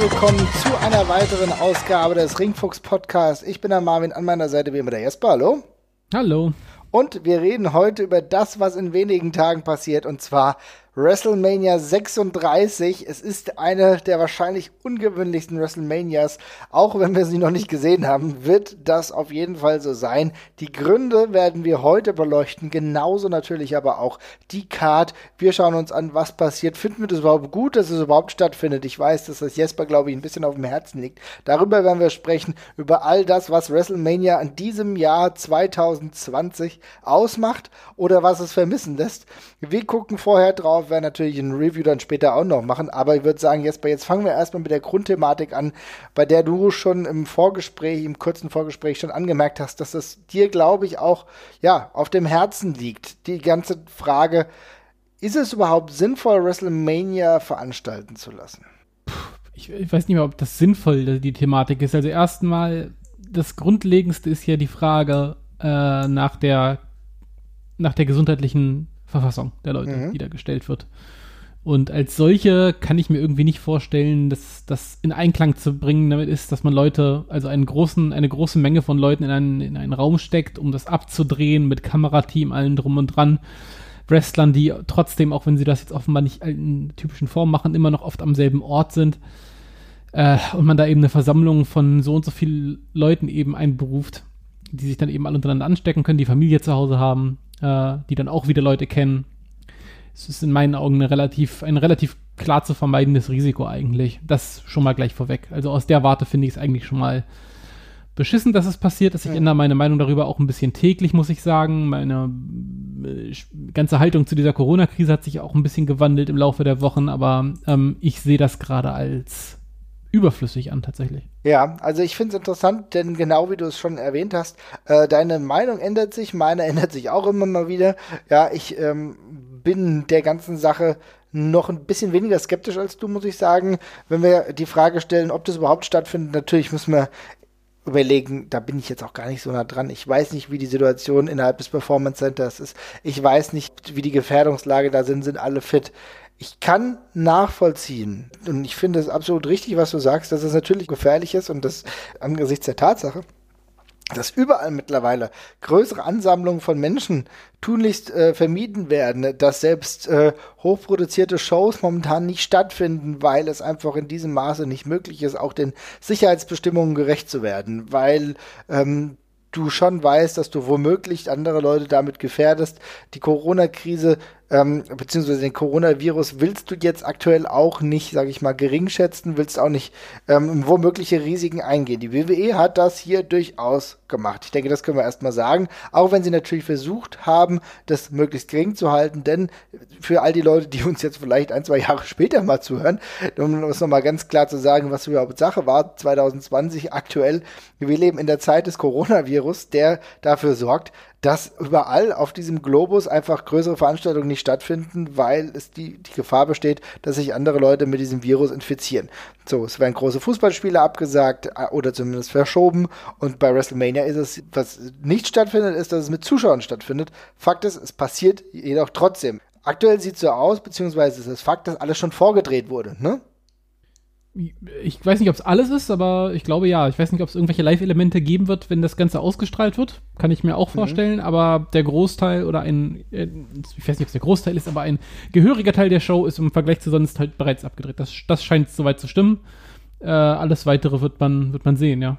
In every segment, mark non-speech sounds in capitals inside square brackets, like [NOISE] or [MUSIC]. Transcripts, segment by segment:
Willkommen zu einer weiteren Ausgabe des Ringfuchs Podcast. Ich bin der Marvin, an meiner Seite wie immer der Jesper. Hallo. Hallo. Und wir reden heute über das, was in wenigen Tagen passiert, und zwar WrestleMania 36. Es ist eine der wahrscheinlich ungewöhnlichsten WrestleManias. Auch wenn wir sie noch nicht gesehen haben, wird das auf jeden Fall so sein. Die Gründe werden wir heute beleuchten. Genauso natürlich aber auch die Card. Wir schauen uns an, was passiert. Finden wir das überhaupt gut, dass es überhaupt stattfindet? Ich weiß, dass das Jesper, glaube ich, ein bisschen auf dem Herzen liegt. Darüber werden wir sprechen. Über all das, was WrestleMania in diesem Jahr 2020 ausmacht oder was es vermissen lässt. Wir gucken vorher drauf werden natürlich ein Review dann später auch noch machen. Aber ich würde sagen, Jesper, jetzt fangen wir erstmal mit der Grundthematik an, bei der du schon im Vorgespräch, im kurzen Vorgespräch schon angemerkt hast, dass es dir, glaube ich, auch ja, auf dem Herzen liegt. Die ganze Frage, ist es überhaupt sinnvoll, WrestleMania veranstalten zu lassen? Ich, ich weiß nicht mehr, ob das sinnvoll die Thematik ist. Also erstmal, das Grundlegendste ist ja die Frage äh, nach der nach der gesundheitlichen Verfassung der Leute, mhm. die da gestellt wird. Und als solche kann ich mir irgendwie nicht vorstellen, dass das in Einklang zu bringen damit ist, dass man Leute, also einen großen, eine große Menge von Leuten in einen, in einen Raum steckt, um das abzudrehen mit Kamerateam, allen drum und dran. Wrestlern, die trotzdem, auch wenn sie das jetzt offenbar nicht in typischen Form machen, immer noch oft am selben Ort sind. Äh, und man da eben eine Versammlung von so und so vielen Leuten eben einberuft, die sich dann eben alle untereinander anstecken können, die Familie zu Hause haben, äh, die dann auch wieder Leute kennen. Es ist in meinen Augen eine relativ, ein relativ klar zu vermeidendes Risiko eigentlich. Das schon mal gleich vorweg. Also aus der Warte finde ich es eigentlich schon mal beschissen, dass es passiert ist. Ich ja. ändere meine Meinung darüber auch ein bisschen täglich, muss ich sagen. Meine äh, ganze Haltung zu dieser Corona-Krise hat sich auch ein bisschen gewandelt im Laufe der Wochen, aber ähm, ich sehe das gerade als überflüssig an tatsächlich. Ja, also ich finde es interessant, denn genau wie du es schon erwähnt hast, äh, deine Meinung ändert sich, meine [LAUGHS] ändert sich auch immer mal wieder. Ja, ich ähm, bin der ganzen Sache noch ein bisschen weniger skeptisch als du, muss ich sagen. Wenn wir die Frage stellen, ob das überhaupt stattfindet, natürlich müssen wir überlegen, da bin ich jetzt auch gar nicht so nah dran. Ich weiß nicht, wie die Situation innerhalb des Performance Centers ist. Ich weiß nicht, wie die Gefährdungslage da sind. Sind alle fit? Ich kann nachvollziehen und ich finde es absolut richtig, was du sagst, dass es natürlich gefährlich ist und das angesichts der Tatsache, dass überall mittlerweile größere Ansammlungen von Menschen tunlichst äh, vermieden werden, dass selbst äh, hochproduzierte Shows momentan nicht stattfinden, weil es einfach in diesem Maße nicht möglich ist, auch den Sicherheitsbestimmungen gerecht zu werden, weil ähm, du schon weißt, dass du womöglich andere Leute damit gefährdest. Die Corona-Krise ähm, beziehungsweise den Coronavirus willst du jetzt aktuell auch nicht, sage ich mal, gering schätzen, willst auch nicht ähm, womögliche Risiken eingehen. Die WWE hat das hier durchaus gemacht. Ich denke, das können wir erstmal sagen, auch wenn sie natürlich versucht haben, das möglichst gering zu halten, denn für all die Leute, die uns jetzt vielleicht ein, zwei Jahre später mal zuhören, um es nochmal ganz klar zu sagen, was überhaupt Sache war, 2020 aktuell, wir leben in der Zeit des Coronavirus, der dafür sorgt, dass überall auf diesem Globus einfach größere Veranstaltungen nicht stattfinden, weil es die, die Gefahr besteht, dass sich andere Leute mit diesem Virus infizieren. So, es werden große Fußballspiele abgesagt äh, oder zumindest verschoben und bei WrestleMania ist es, was nicht stattfindet, ist, dass es mit Zuschauern stattfindet. Fakt ist, es passiert jedoch trotzdem. Aktuell sieht es so aus, beziehungsweise ist es Fakt, dass alles schon vorgedreht wurde, ne? Ich weiß nicht, ob es alles ist, aber ich glaube ja. Ich weiß nicht, ob es irgendwelche Live-Elemente geben wird, wenn das Ganze ausgestrahlt wird. Kann ich mir auch mhm. vorstellen. Mhm. Aber der Großteil oder ein, äh, ich weiß nicht, ob es der Großteil ist, aber ein gehöriger Teil der Show ist im Vergleich zu sonst halt bereits abgedreht. Das, das scheint soweit zu stimmen. Äh, alles weitere wird man, wird man sehen, ja.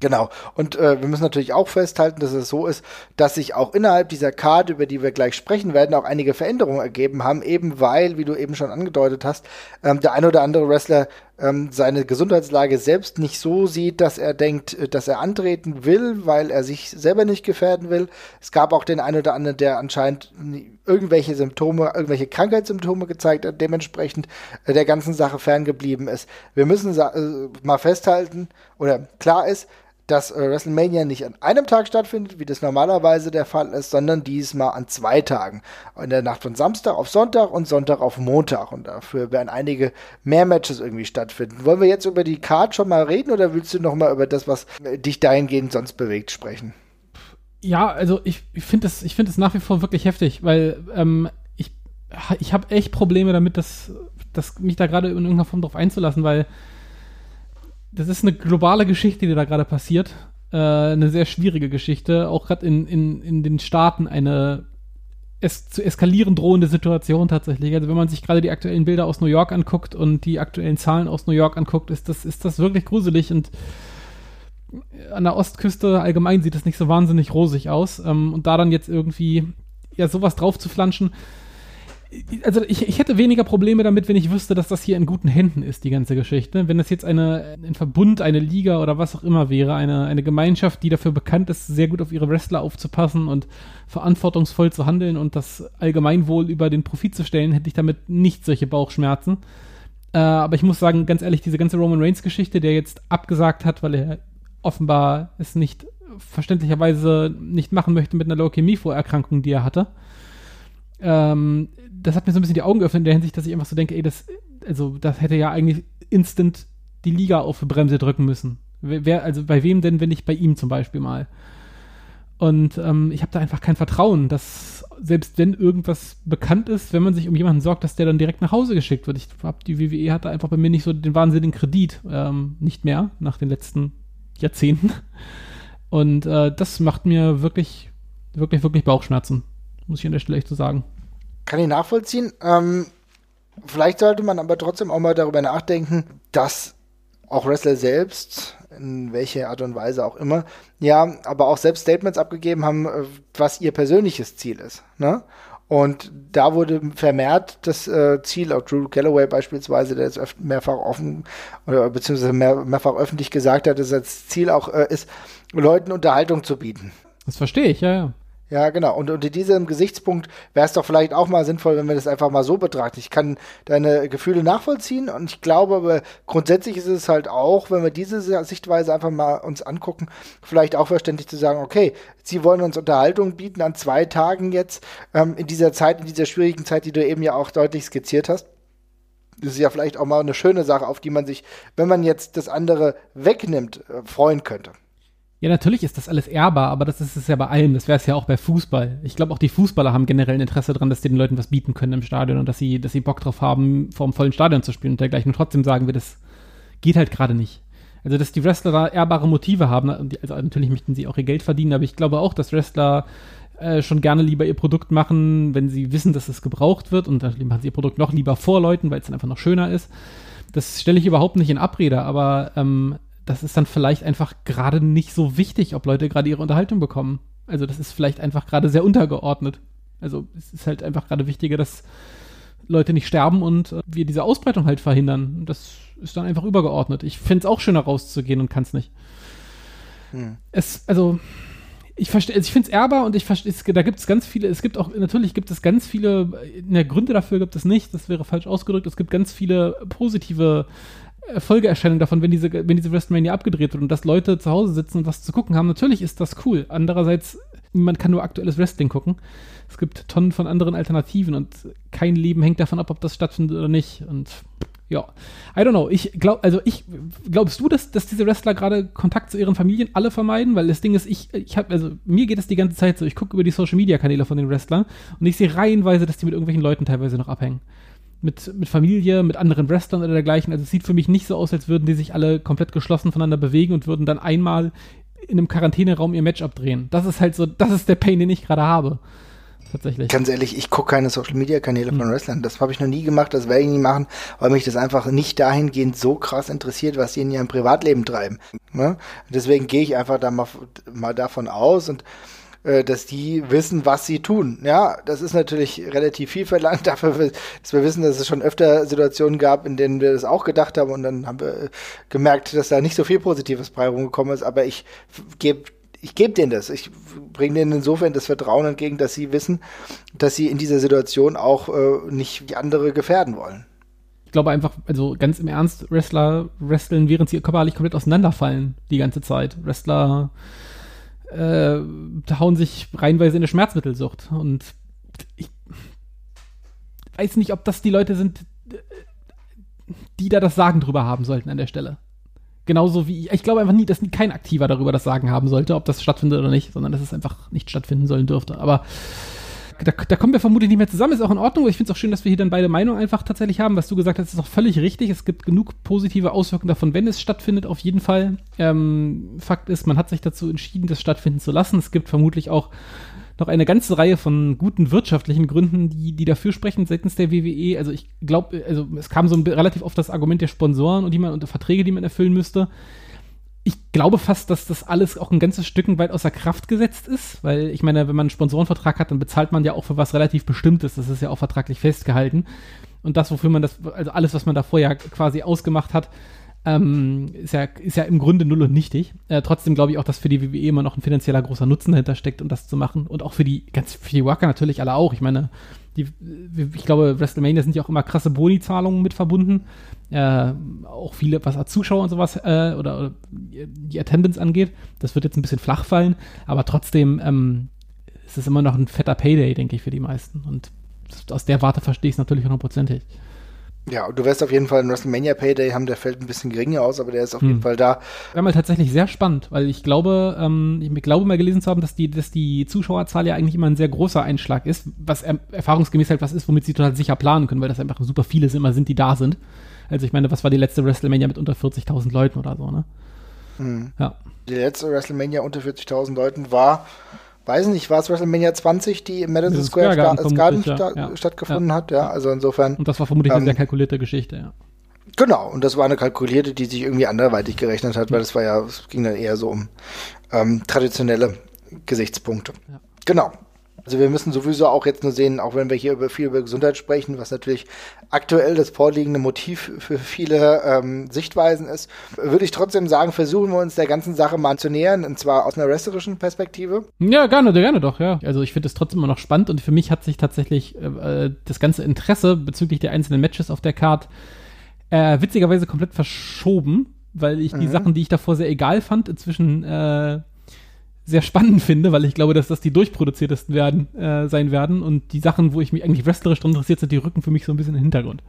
Genau. Und äh, wir müssen natürlich auch festhalten, dass es so ist, dass sich auch innerhalb dieser Karte, über die wir gleich sprechen werden, auch einige Veränderungen ergeben haben, eben weil, wie du eben schon angedeutet hast, ähm, der ein oder andere Wrestler ähm, seine Gesundheitslage selbst nicht so sieht, dass er denkt, äh, dass er antreten will, weil er sich selber nicht gefährden will. Es gab auch den einen oder anderen, der anscheinend irgendwelche Symptome, irgendwelche Krankheitssymptome gezeigt hat, dementsprechend äh, der ganzen Sache ferngeblieben ist. Wir müssen äh, mal festhalten, oder klar ist, dass äh, WrestleMania nicht an einem Tag stattfindet, wie das normalerweise der Fall ist, sondern diesmal an zwei Tagen. In der Nacht von Samstag auf Sonntag und Sonntag auf Montag. Und dafür werden einige mehr Matches irgendwie stattfinden. Wollen wir jetzt über die Card schon mal reden oder willst du noch mal über das, was äh, dich dahingehend sonst bewegt, sprechen? Ja, also ich, ich finde es find nach wie vor wirklich heftig, weil ähm, ich, ich habe echt Probleme damit, das das, mich da gerade in irgendeiner Form drauf einzulassen, weil das ist eine globale Geschichte, die da gerade passiert. Äh, eine sehr schwierige Geschichte. Auch gerade in, in, in den Staaten eine es zu eskalieren drohende Situation tatsächlich. Also wenn man sich gerade die aktuellen Bilder aus New York anguckt und die aktuellen Zahlen aus New York anguckt, ist das, ist das wirklich gruselig und an der Ostküste allgemein sieht das nicht so wahnsinnig rosig aus. Ähm, und da dann jetzt irgendwie ja sowas drauf zu flanschen, also ich, ich hätte weniger Probleme damit, wenn ich wüsste, dass das hier in guten Händen ist, die ganze Geschichte. Wenn das jetzt eine, ein Verbund, eine Liga oder was auch immer wäre, eine, eine Gemeinschaft, die dafür bekannt ist, sehr gut auf ihre Wrestler aufzupassen und verantwortungsvoll zu handeln und das Allgemeinwohl über den Profit zu stellen, hätte ich damit nicht solche Bauchschmerzen. Äh, aber ich muss sagen, ganz ehrlich, diese ganze Roman Reigns-Geschichte, der jetzt abgesagt hat, weil er offenbar es nicht verständlicherweise nicht machen möchte mit einer Leukämie-Vorerkrankung, die er hatte. Ähm, das hat mir so ein bisschen die Augen geöffnet in der Hinsicht, dass ich einfach so denke, ey, das, also, das hätte ja eigentlich instant die Liga auf die Bremse drücken müssen. Wer, also bei wem denn, wenn nicht bei ihm zum Beispiel mal? Und ähm, ich habe da einfach kein Vertrauen, dass selbst wenn irgendwas bekannt ist, wenn man sich um jemanden sorgt, dass der dann direkt nach Hause geschickt wird. Ich habe die WWE hat da einfach bei mir nicht so den wahnsinnigen Kredit, ähm, nicht mehr nach den letzten Jahrzehnten. Und äh, das macht mir wirklich, wirklich, wirklich Bauchschmerzen, muss ich an der Stelle echt so sagen. Kann ich nachvollziehen. Ähm, vielleicht sollte man aber trotzdem auch mal darüber nachdenken, dass auch Wrestler selbst, in welcher Art und Weise auch immer, ja, aber auch selbst Statements abgegeben haben, äh, was ihr persönliches Ziel ist. Ne? Und da wurde vermehrt das äh, Ziel, auch Drew Galloway beispielsweise, der jetzt mehrfach offen oder beziehungsweise mehr, mehrfach öffentlich gesagt hat, dass das Ziel auch äh, ist, Leuten Unterhaltung zu bieten. Das verstehe ich, ja, ja. Ja, genau. Und unter diesem Gesichtspunkt wäre es doch vielleicht auch mal sinnvoll, wenn wir das einfach mal so betrachten. Ich kann deine Gefühle nachvollziehen und ich glaube, aber grundsätzlich ist es halt auch, wenn wir diese Sichtweise einfach mal uns angucken, vielleicht auch verständlich zu sagen, okay, sie wollen uns Unterhaltung bieten an zwei Tagen jetzt, ähm, in dieser Zeit, in dieser schwierigen Zeit, die du eben ja auch deutlich skizziert hast. Das ist ja vielleicht auch mal eine schöne Sache, auf die man sich, wenn man jetzt das andere wegnimmt, äh, freuen könnte. Ja, natürlich ist das alles ehrbar, aber das ist es ja bei allem. Das wäre es ja auch bei Fußball. Ich glaube, auch die Fußballer haben generell ein Interesse daran, dass sie den Leuten was bieten können im Stadion und dass sie, dass sie Bock drauf haben, vor einem vollen Stadion zu spielen und dergleichen. Und trotzdem sagen wir, das geht halt gerade nicht. Also, dass die Wrestler da ehrbare Motive haben, also natürlich möchten sie auch ihr Geld verdienen, aber ich glaube auch, dass Wrestler äh, schon gerne lieber ihr Produkt machen, wenn sie wissen, dass es gebraucht wird und dann machen sie ihr Produkt noch lieber vor Leuten, weil es dann einfach noch schöner ist. Das stelle ich überhaupt nicht in Abrede, aber ähm, das ist dann vielleicht einfach gerade nicht so wichtig, ob Leute gerade ihre Unterhaltung bekommen. Also das ist vielleicht einfach gerade sehr untergeordnet. Also es ist halt einfach gerade wichtiger, dass Leute nicht sterben und äh, wir diese Ausbreitung halt verhindern. Das ist dann einfach übergeordnet. Ich fände es auch schöner rauszugehen und kann es nicht. Hm. Es, also, ich verstehe, also ich finde es ehrbar und ich verstehe, da gibt es ganz viele, es gibt auch, natürlich gibt es ganz viele, der Gründe dafür gibt es nicht, das wäre falsch ausgedrückt, es gibt ganz viele positive Folgeerscheinung davon, wenn diese, wenn diese WrestleMania abgedreht wird und dass Leute zu Hause sitzen und was zu gucken haben. Natürlich ist das cool. Andererseits, man kann nur aktuelles Wrestling gucken. Es gibt Tonnen von anderen Alternativen und kein Leben hängt davon ab, ob das stattfindet oder nicht. Und ja, I don't know. Ich glaube, also ich, glaubst du, dass, dass diese Wrestler gerade Kontakt zu ihren Familien alle vermeiden? Weil das Ding ist, ich, ich habe, also mir geht es die ganze Zeit so, ich gucke über die Social Media Kanäle von den Wrestlern und ich sehe reihenweise, dass die mit irgendwelchen Leuten teilweise noch abhängen mit, mit Familie, mit anderen Wrestlern oder dergleichen. Also es sieht für mich nicht so aus, als würden die sich alle komplett geschlossen voneinander bewegen und würden dann einmal in einem Quarantäneraum ihr Match abdrehen. Das ist halt so, das ist der Pain, den ich gerade habe. Tatsächlich. Ganz ehrlich, ich gucke keine Social Media Kanäle von hm. Wrestlern. Das habe ich noch nie gemacht, das werde ich nie machen, weil mich das einfach nicht dahingehend so krass interessiert, was sie in ihrem Privatleben treiben. Ne? Deswegen gehe ich einfach da mal, mal davon aus und äh, dass die wissen, was sie tun. Ja, das ist natürlich relativ viel verlangt [LAUGHS] dafür, dass wir wissen, dass es schon öfter Situationen gab, in denen wir das auch gedacht haben und dann haben wir gemerkt, dass da nicht so viel Positives bei rumgekommen ist, aber ich gebe ich gebe denen das. Ich bringe denen insofern das Vertrauen entgegen, dass sie wissen, dass sie in dieser Situation auch äh, nicht die andere gefährden wollen. Ich glaube einfach, also ganz im Ernst, Wrestler wresteln, während sie körperlich komplett auseinanderfallen die ganze Zeit. Wrestler äh, hauen sich reinweise in eine Schmerzmittelsucht. Und ich weiß nicht, ob das die Leute sind, die da das Sagen drüber haben sollten an der Stelle. Genauso wie, ich glaube einfach nie, dass kein Aktiver darüber das Sagen haben sollte, ob das stattfindet oder nicht, sondern dass es einfach nicht stattfinden sollen dürfte. Aber da, da kommen wir vermutlich nicht mehr zusammen, ist auch in Ordnung. Ich finde es auch schön, dass wir hier dann beide Meinungen einfach tatsächlich haben. Was du gesagt hast, ist auch völlig richtig. Es gibt genug positive Auswirkungen davon, wenn es stattfindet, auf jeden Fall. Ähm, Fakt ist, man hat sich dazu entschieden, das stattfinden zu lassen. Es gibt vermutlich auch noch eine ganze Reihe von guten wirtschaftlichen Gründen, die, die dafür sprechen seitens der WWE. Also ich glaube, also es kam so ein, relativ oft das Argument der Sponsoren und die man und Verträge, die man erfüllen müsste ich glaube fast, dass das alles auch ein ganzes Stück weit außer Kraft gesetzt ist, weil ich meine, wenn man einen Sponsorenvertrag hat, dann bezahlt man ja auch für was relativ Bestimmtes. Das ist ja auch vertraglich festgehalten. Und das, wofür man das, also alles, was man da vorher quasi ausgemacht hat, ähm, ist, ja, ist ja im Grunde null und nichtig. Äh, trotzdem glaube ich auch, dass für die WWE immer noch ein finanzieller großer Nutzen dahinter steckt, um das zu machen. Und auch für die, ganz, für die Worker natürlich alle auch. Ich meine, die, ich glaube, WrestleMania sind ja auch immer krasse Boni-Zahlungen mit verbunden. Äh, auch viele, was Zuschauer und sowas äh, oder, oder, die Attendance angeht. Das wird jetzt ein bisschen flach fallen, aber trotzdem ähm, ist es immer noch ein fetter Payday, denke ich, für die meisten. Und aus der Warte verstehe ich es natürlich hundertprozentig. Ja, du wirst auf jeden Fall einen WrestleMania Payday haben, der fällt ein bisschen geringer aus, aber der ist auf hm. jeden Fall da. Wäre mal tatsächlich sehr spannend, weil ich glaube, ähm, ich glaube mal gelesen zu haben, dass die, dass die Zuschauerzahl ja eigentlich immer ein sehr großer Einschlag ist, was er, erfahrungsgemäß halt was ist, womit sie total sicher planen können, weil das einfach super viele immer sind, die da sind. Also ich meine, was war die letzte WrestleMania mit unter 40.000 Leuten oder so, ne? Hm. Ja. Die letzte WrestleMania unter 40.000 Leuten war weiß nicht, war es WrestleMania 20, die im Madison Square, Square Garden, Garden sta ja. stattgefunden ja. hat, ja, also insofern. Und das war vermutlich ähm, eine sehr kalkulierte Geschichte, ja. Genau, und das war eine kalkulierte, die sich irgendwie anderweitig gerechnet hat, weil das war ja, es ging dann eher so um ähm, traditionelle Gesichtspunkte. Ja. Genau. Also wir müssen sowieso auch jetzt nur sehen, auch wenn wir hier über viel über Gesundheit sprechen, was natürlich aktuell das vorliegende Motiv für viele ähm, Sichtweisen ist, würde ich trotzdem sagen, versuchen wir uns der ganzen Sache mal zu nähern, und zwar aus einer wrestlerischen Perspektive. Ja, gerne, gerne doch, ja. Also ich finde es trotzdem immer noch spannend und für mich hat sich tatsächlich äh, das ganze Interesse bezüglich der einzelnen Matches auf der Card äh, witzigerweise komplett verschoben, weil ich die mhm. Sachen, die ich davor sehr egal fand, inzwischen äh, sehr spannend finde, weil ich glaube, dass das die durchproduziertesten werden, äh, sein werden. Und die Sachen, wo ich mich eigentlich wrestlerisch dran interessiert, sind die Rücken für mich so ein bisschen im Hintergrund.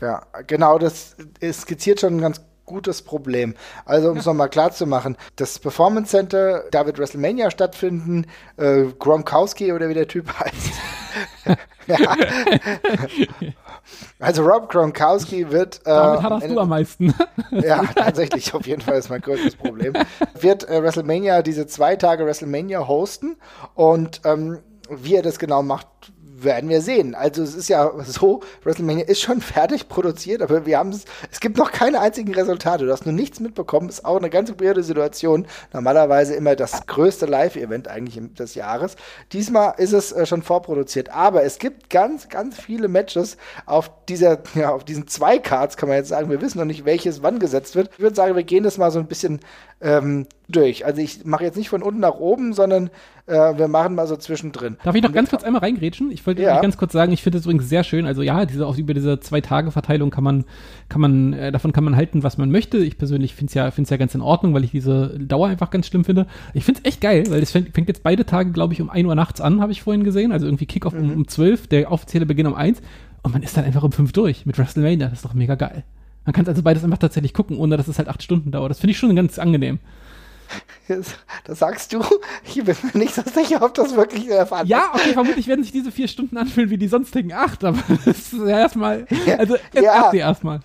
Ja, genau, das skizziert schon ganz gutes Problem. Also, um es nochmal klar zu machen, das Performance Center, da wird WrestleMania stattfinden, äh, Gronkowski oder wie der Typ heißt. [LAUGHS] ja. Also Rob Gronkowski wird. Äh, Damit hattest du am meisten. [LAUGHS] ja, tatsächlich, auf jeden Fall ist mein größtes Problem. Wird äh, WrestleMania, diese zwei Tage WrestleMania hosten und ähm, wie er das genau macht, werden wir sehen. Also es ist ja so, WrestleMania ist schon [LAUGHS] fertig produziert, aber wir haben es, es gibt noch keine einzigen Resultate. Du hast nur nichts mitbekommen. Ist auch eine ganz weirde Situation. Normalerweise immer das größte Live-Event eigentlich des Jahres. Diesmal ist es äh, schon vorproduziert. Aber es gibt ganz, ganz viele Matches auf dieser, [LAUGHS] ja, auf diesen zwei Cards, kann man jetzt sagen. Wir wissen noch nicht, welches wann gesetzt wird. Ich würde sagen, wir gehen das mal so ein bisschen ähm, durch. Also ich mache jetzt nicht von unten nach oben, sondern äh, wir machen mal so zwischendrin. Darf ich noch ganz kurz einmal reingrätschen? Ich wollte ja. ganz kurz sagen, ich finde es übrigens sehr schön. Also ja, diese, auch über diese Zwei-Tage-Verteilung kann man, kann man, äh, davon kann man halten, was man möchte. Ich persönlich finde es ja, find's ja ganz in Ordnung, weil ich diese Dauer einfach ganz schlimm finde. Ich finde es echt geil, weil es fängt, fängt, jetzt beide Tage, glaube ich, um 1 Uhr nachts an, habe ich vorhin gesehen. Also irgendwie Kickoff mhm. um, um 12, der offizielle Beginn um 1. Und man ist dann einfach um 5 durch mit WrestleMania. Das ist doch mega geil. Man kann also beides einfach tatsächlich gucken, ohne dass es halt acht Stunden dauert. Das finde ich schon ganz angenehm. Das sagst du? Ich bin mir nicht so sicher, ob das wirklich der Fall ist. Ja, okay, vermutlich werden sich diese vier Stunden anfühlen wie die sonstigen acht, aber [LAUGHS] das ist ja erstmal, also jetzt ja, erstmal.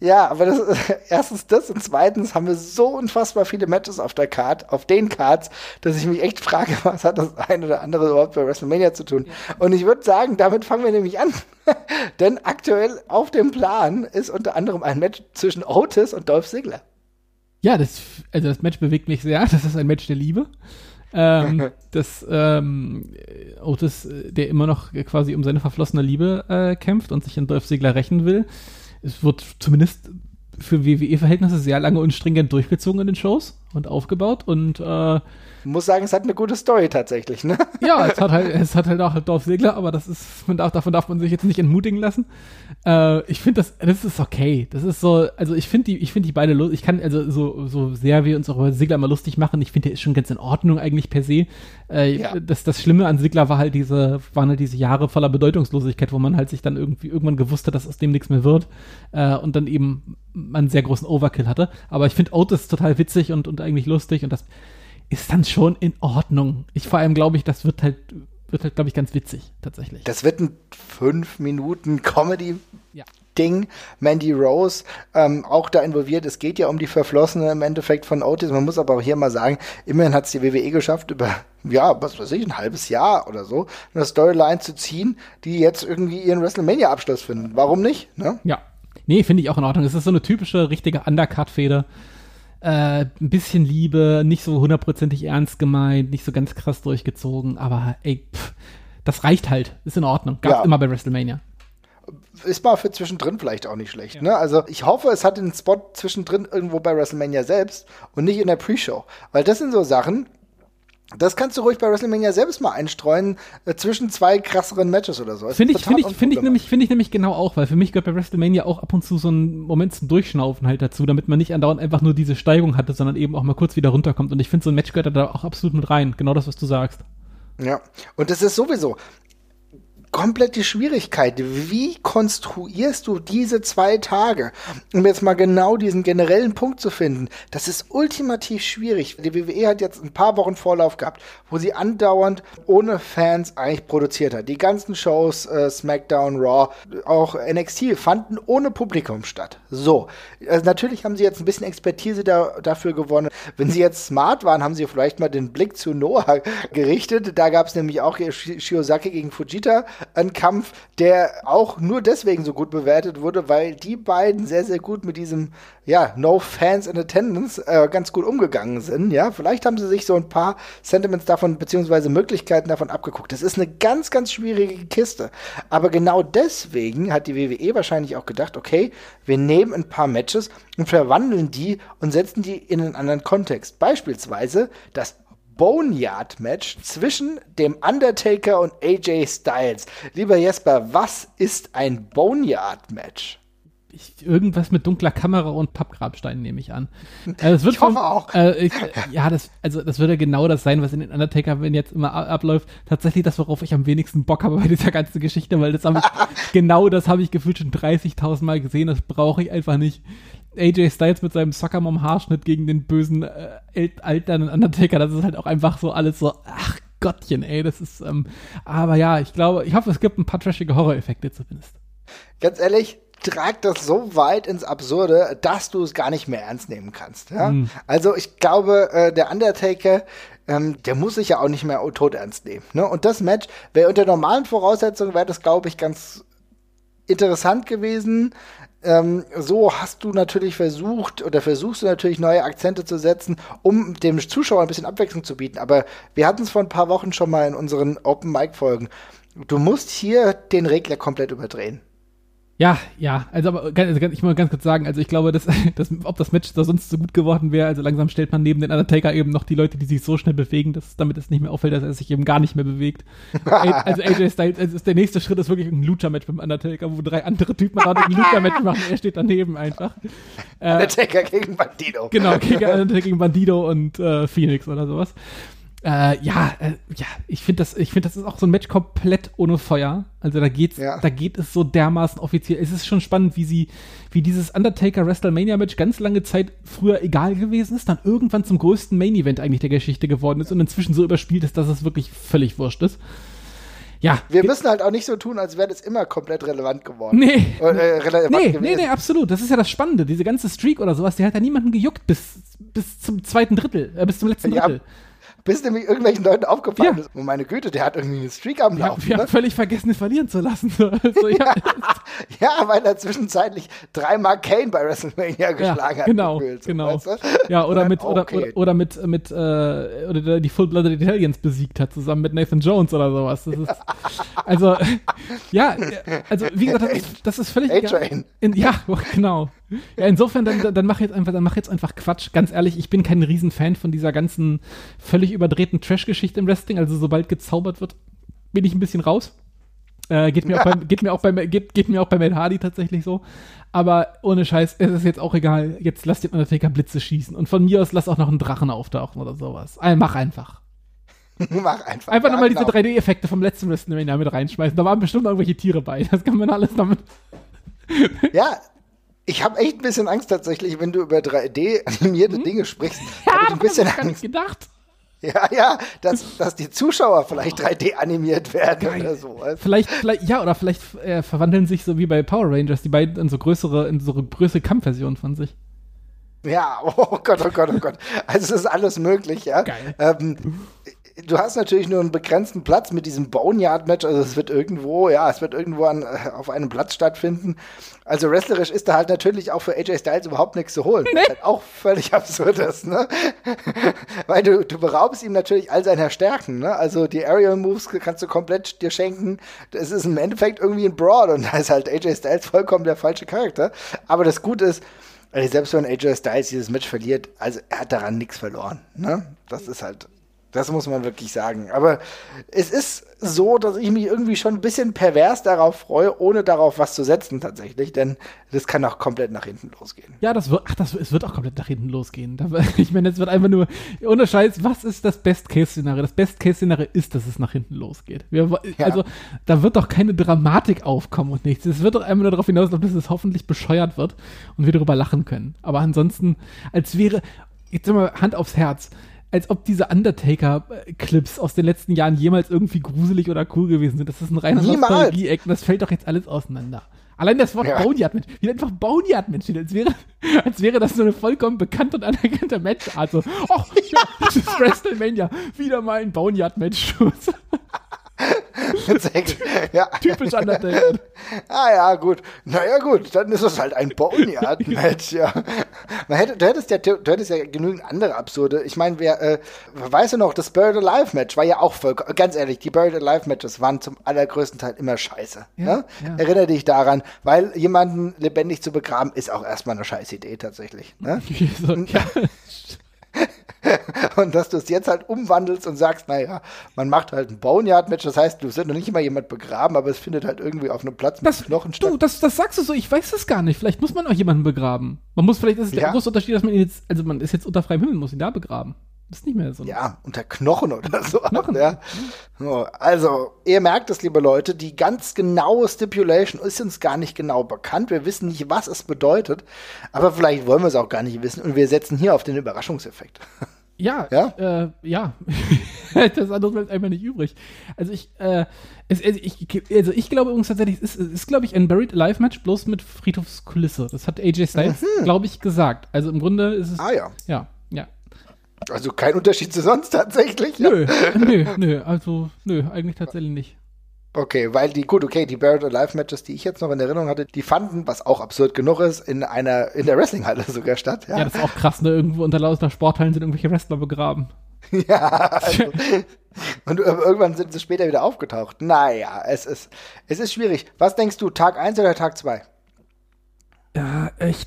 Ja, aber das ist [LAUGHS] erstens das und zweitens haben wir so unfassbar viele Matches auf der Card, auf den Cards, dass ich mich echt frage, [LAUGHS] was hat das ein oder andere überhaupt bei WrestleMania zu tun? Ja. Und ich würde sagen, damit fangen wir nämlich an. Denn aktuell auf dem Plan ist unter anderem ein Match zwischen Otis und Dolph Ziggler. Ja, das, also das Match bewegt mich sehr. [LAUGHS] Das ist ein Match der Liebe. Ähm, [LAUGHS] das ähm, Otis, der immer noch quasi um seine verflossene Liebe äh, kämpft und sich an Dolph Ziggler rächen will. Es wird zumindest für WWE-Verhältnisse sehr lange und stringent durchgezogen in den Shows und aufgebaut und äh, muss sagen, es hat eine gute Story tatsächlich, ne? Ja, es hat [LAUGHS] halt, es hat halt auch Dorf Segler, aber das ist, darf, davon darf man sich jetzt nicht entmutigen lassen. Äh, ich finde das, das ist okay. Das ist so, also ich finde die, ich finde die beide lustig. Ich kann, also so, so sehr wir uns auch über Sigler mal lustig machen, ich finde, der ist schon ganz in Ordnung eigentlich per se. Äh, ja. das, das Schlimme an Sigler war halt diese, waren halt diese Jahre voller Bedeutungslosigkeit, wo man halt sich dann irgendwie irgendwann gewusst hat, dass aus dem nichts mehr wird. Äh, und dann eben man einen sehr großen Overkill hatte. Aber ich finde Otis total witzig und, und eigentlich lustig und das, ist dann schon in Ordnung. Ich vor allem glaube ich, das wird halt wird halt, glaube ich, ganz witzig, tatsächlich. Das wird ein 5 Minuten Comedy. Ja. Ding, Mandy Rose ähm, auch da involviert. Es geht ja um die Verflossene im Endeffekt von Otis. Man muss aber auch hier mal sagen, immerhin hat es die WWE geschafft, über, ja, was weiß ich, ein halbes Jahr oder so, eine Storyline zu ziehen, die jetzt irgendwie ihren WrestleMania-Abschluss finden. Warum nicht? Ne? Ja. Nee, finde ich auch in Ordnung. Es ist so eine typische, richtige Undercut-Feder. Äh, ein bisschen Liebe, nicht so hundertprozentig ernst gemeint, nicht so ganz krass durchgezogen, aber ey, pff, das reicht halt. Ist in Ordnung. Gab's ja. immer bei WrestleMania ist mal für zwischendrin vielleicht auch nicht schlecht. Ja. Ne? Also ich hoffe, es hat den Spot zwischendrin irgendwo bei WrestleMania selbst und nicht in der Pre-Show. Weil das sind so Sachen, das kannst du ruhig bei WrestleMania selbst mal einstreuen, äh, zwischen zwei krasseren Matches oder so. Finde ich, finde ich, finde ich nämlich, finde ich nämlich genau auch, weil für mich gehört bei WrestleMania auch ab und zu so ein Moment zum Durchschnaufen halt dazu, damit man nicht andauernd einfach nur diese Steigung hatte, sondern eben auch mal kurz wieder runterkommt. Und ich finde, so ein Match gehört da auch absolut mit rein. Genau das, was du sagst. Ja, und das ist sowieso, komplett die Schwierigkeit. Wie konstruierst du diese zwei Tage? Um jetzt mal genau diesen generellen Punkt zu finden, das ist ultimativ schwierig. Die WWE hat jetzt ein paar Wochen Vorlauf gehabt, wo sie andauernd ohne Fans eigentlich produziert hat. Die ganzen Shows, äh, SmackDown, Raw, auch NXT fanden ohne Publikum statt. So, also natürlich haben sie jetzt ein bisschen Expertise da, dafür gewonnen. Wenn sie jetzt smart waren, haben sie vielleicht mal den Blick zu Noah [LAUGHS] gerichtet. Da gab es nämlich auch Shiozaki gegen Fujita ein Kampf, der auch nur deswegen so gut bewertet wurde, weil die beiden sehr, sehr gut mit diesem, ja, No Fans in Attendance äh, ganz gut umgegangen sind. Ja, vielleicht haben sie sich so ein paar Sentiments davon, beziehungsweise Möglichkeiten davon abgeguckt. Das ist eine ganz, ganz schwierige Kiste. Aber genau deswegen hat die WWE wahrscheinlich auch gedacht, okay, wir nehmen ein paar Matches und verwandeln die und setzen die in einen anderen Kontext. Beispielsweise das Boneyard-Match zwischen dem Undertaker und AJ Styles. Lieber Jesper, was ist ein Boneyard-Match? Irgendwas mit dunkler Kamera und Pappgrabsteinen nehme ich an. [LAUGHS] Äh, ich hoffe von, auch. Äh, ich, ja, das, also das würde genau das sein, was in den Undertaker, wenn jetzt immer abläuft. Tatsächlich das, worauf ich am wenigsten Bock habe bei dieser ganzen Geschichte, weil das habe ich, [LAUGHS] genau das habe ich gefühlt schon 30.000 Mal gesehen. Das brauche ich einfach nicht. AJ Styles mit seinem Soccer-Mom-Haarschnitt gegen den bösen äh, alternden Undertaker, das ist halt auch einfach so alles so, ach Gottchen, ey, das ist, ähm, aber ja, ich glaube, ich hoffe, es gibt ein paar trashige Horror-Effekte zumindest. Ganz ehrlich, tragt das so weit ins Absurde, dass du es gar nicht mehr ernst nehmen kannst. Ja? Mhm. Also ich glaube, äh, der Undertaker, ähm, der muss sich ja auch nicht mehr tot ernst nehmen. Ne? Und das Match wäre unter normalen Voraussetzungen, wäre das, glaube ich, ganz interessant gewesen. Ähm, so hast du natürlich versucht oder versuchst du natürlich neue Akzente zu setzen, um dem Zuschauer ein bisschen Abwechslung zu bieten. Aber wir hatten es vor ein paar Wochen schon mal in unseren Open Mic Folgen. Du musst hier den Regler komplett überdrehen. Ja, ja, also aber also ich muss ganz kurz sagen, also ich glaube, dass, [LAUGHS] dass ob das Match da sonst so gut geworden wäre, also langsam stellt man neben den Undertaker eben noch die Leute, die sich so schnell bewegen, dass damit es nicht mehr auffällt, dass er sich eben gar nicht mehr bewegt. also AJ Styles, also der nächste Schritt ist wirklich ein Lucha-Match mit dem Undertaker, wo drei andere Typen gerade ein Lucha-Match machen, er steht daneben einfach. Äh, Undertaker gegen Bandido. Genau, gegen [LAUGHS] Undertaker gegen Bandido und äh, Phoenix oder sowas. Äh, ja, äh, ja, ich finde das, ich finde, das ist auch so ein Match komplett ohne Feuer. Also da geht's, ja. da geht es so dermaßen offiziell. Es ist schon spannend, wie sie, wie dieses Undertaker WrestleMania Match ganz lange Zeit früher egal gewesen ist, dann irgendwann zum größten Main Event eigentlich der Geschichte geworden ist und inzwischen so überspielt ist, dass es wirklich völlig wurscht ist. Ja. Wir müssen halt auch nicht so tun, als wäre das immer komplett relevant geworden. Nee. Äh, relevant nee, gewesen. nee, nee, absolut. Das ist ja das Spannende. Diese ganze Streak oder sowas, die hat ja niemanden gejuckt bis, bis zum zweiten Drittel, äh, bis zum letzten Drittel. Ja, bis nämlich irgendwelchen Leuten aufgefallen ja. ist. Und meine Güte, der hat irgendwie einen Streak am Laufen. Ja, wir ne? haben völlig vergessen, es verlieren zu lassen. Also, ja. [LAUGHS] ja, weil er zwischenzeitlich dreimal Kane bei WrestleMania geschlagen hat. Genau, gefühlt, genau. Weißt du? Ja, oder dann, mit, oder, okay. oder, oder, mit, mit, äh, oder die Full-Blooded Italians besiegt hat, zusammen mit Nathan Jones oder sowas. Das ist, [LAUGHS] also, ja, also, wie gesagt, das ist, das ist völlig. A-Train. Ja, [LAUGHS] genau. Ja, insofern, dann, dann mach jetzt einfach, dann mach jetzt einfach Quatsch. Ganz ehrlich, ich bin kein Riesenfan von dieser ganzen völlig überdrehten Trash-Geschichte im Wrestling. Also sobald gezaubert wird, bin ich ein bisschen raus. Äh, geht, mir auch beim, [LAUGHS] geht, mir auch beim, geht, geht mir auch bei Matt Hardy tatsächlich so. Aber ohne Scheiß, es ist jetzt auch egal. Jetzt lass den Undertaker Blitze schießen. Und von mir aus lass auch noch einen Drachen auftauchen oder sowas. Also, mach einfach. [LAUGHS] mach einfach. Einfach nochmal diese 3D-Effekte genau. vom letzten WrestleMania mit reinschmeißen. Da waren bestimmt irgendwelche Tiere bei. Das kann man alles damit. ja, ich habe echt ein bisschen Angst tatsächlich, wenn du über 3D animierte hm? Dinge sprichst. Ja, [LAUGHS] hab ich ein bisschen Angst. gedacht. Ja, ja, dass, dass die Zuschauer vielleicht 3D animiert werden Geil. oder so. Vielleicht, vielleicht, ja, oder vielleicht äh, verwandeln sich so wie bei Power Rangers die beiden in so größere, in so größere Kampfversionen von sich. Ja, oh Gott, oh Gott, oh Gott. Also es ist alles möglich, ja. Geil. Ähm, du hast natürlich nur einen begrenzten Platz mit diesem Boneyard-Match. Also es wird irgendwo, ja, es wird irgendwo an, äh, auf einem Platz stattfinden. Also wrestlerisch ist da halt natürlich auch für AJ Styles überhaupt nichts zu holen. Nee. Halt auch völlig absurd ist, ne? [LAUGHS] Weil du, du beraubst ihm natürlich all seiner Stärken, ne? Also die Aerial Moves kannst du komplett dir schenken. Das ist im Endeffekt irgendwie ein Brawl und da ist halt AJ Styles vollkommen der falsche Charakter. Aber das Gute ist, selbst wenn AJ Styles dieses Match verliert, also er hat daran nichts verloren, ne? Das ist halt das muss man wirklich sagen. Aber es ist so, dass ich mich irgendwie schon ein bisschen pervers darauf freue, ohne darauf was zu setzen tatsächlich, denn das kann auch komplett nach hinten losgehen. Ja, das wird, ach, das, es wird auch komplett nach hinten losgehen. [LAUGHS] Ich meine, es wird einfach nur, ohne Scheiß, was ist das Best-Case-Szenario? Das Best-Case-Szenario ist, dass es nach hinten losgeht. Wir, ja. Also, da wird doch keine Dramatik aufkommen und nichts. Es wird doch einfach nur darauf hinauslaufen, dass es hoffentlich bescheuert wird und wir darüber lachen können. Aber ansonsten, als wäre, jetzt mal Hand aufs Herz, als ob diese Undertaker-Clips aus den letzten Jahren jemals irgendwie gruselig oder cool gewesen sind. Das ist ein reiner Nostalgie-Eck und das fällt doch jetzt alles auseinander. Allein das Wort ja. Boneyard-Match, wie einfach Boneyard-Match als wäre, [LAUGHS] als wäre das so eine vollkommen bekannte und anerkannte Matchart. So, ach, [LAUGHS] ja, [LAUGHS] das ist WrestleMania, wieder mal ein Boneyard-Match. [LAUGHS] ja. Typisch Undertaker. ah ja, gut. Naja, gut, dann ist es halt ein Boneyard-Match, ja. Man hätte, du, hättest ja, du hättest ja genügend andere absurde. Ich meine, wer, äh, weißt du noch, das Buried Alive-Match war ja auch voll, ganz ehrlich, die Buried Alive-Matches waren zum allergrößten Teil immer scheiße. Ja, ne? ja. Erinnere dich daran, weil jemanden lebendig zu begraben, ist auch erstmal eine scheiß Idee tatsächlich. Ne? [LAUGHS] [LAUGHS] [LAUGHS] und dass du es jetzt halt umwandelst und sagst, naja, man macht halt ein Boneyard-Match, das heißt, du sind noch nicht immer jemand begraben, aber es findet halt irgendwie auf einem Platz mit das, Knochen statt. Du, das, das sagst du so, ich weiß das gar nicht. Vielleicht muss man auch jemanden begraben. Man muss, vielleicht ist es ja. der große Unterschied, dass man ihn jetzt, also man ist jetzt unter freiem Himmel, muss ihn da begraben. Das ist nicht mehr so. Ja, unter Knochen oder so. Knochen. Ja. Also, ihr merkt es, liebe Leute, die ganz genaue Stipulation ist uns gar nicht genau bekannt. Wir wissen nicht, was es bedeutet. Aber vielleicht wollen wir es auch gar nicht wissen. Und wir setzen hier auf den Überraschungseffekt. Ja, [LAUGHS] ja, äh, ja. [LAUGHS] das andere bleibt einfach nicht übrig. Also ich, äh, es, also ich, also ich glaube übrigens tatsächlich, es ist, es ist glaube ich, ein Buried Alive Match bloß mit Friedhofskulisse. Das hat AJ Styles, mhm. glaube ich, gesagt. Also im Grunde ist es. Ah ja. Ja, ja. Also kein Unterschied zu sonst tatsächlich? Nö, nö, nö, also nö, eigentlich tatsächlich nicht. Okay, weil die, gut, okay, die Buried Alive Matches, die ich jetzt noch in Erinnerung hatte, die fanden, was auch absurd genug ist, in einer, in der Wrestlinghalle [LAUGHS] sogar statt. Ja, ja das ist auch krass, ne? Irgendwo unter lauter Sporthallen sind irgendwelche Wrestler begraben. [LAUGHS] ja, also, und irgendwann sind sie später wieder aufgetaucht. Naja, es ist, es ist schwierig. Was denkst du, Tag 1 oder Tag 2? Ja, ich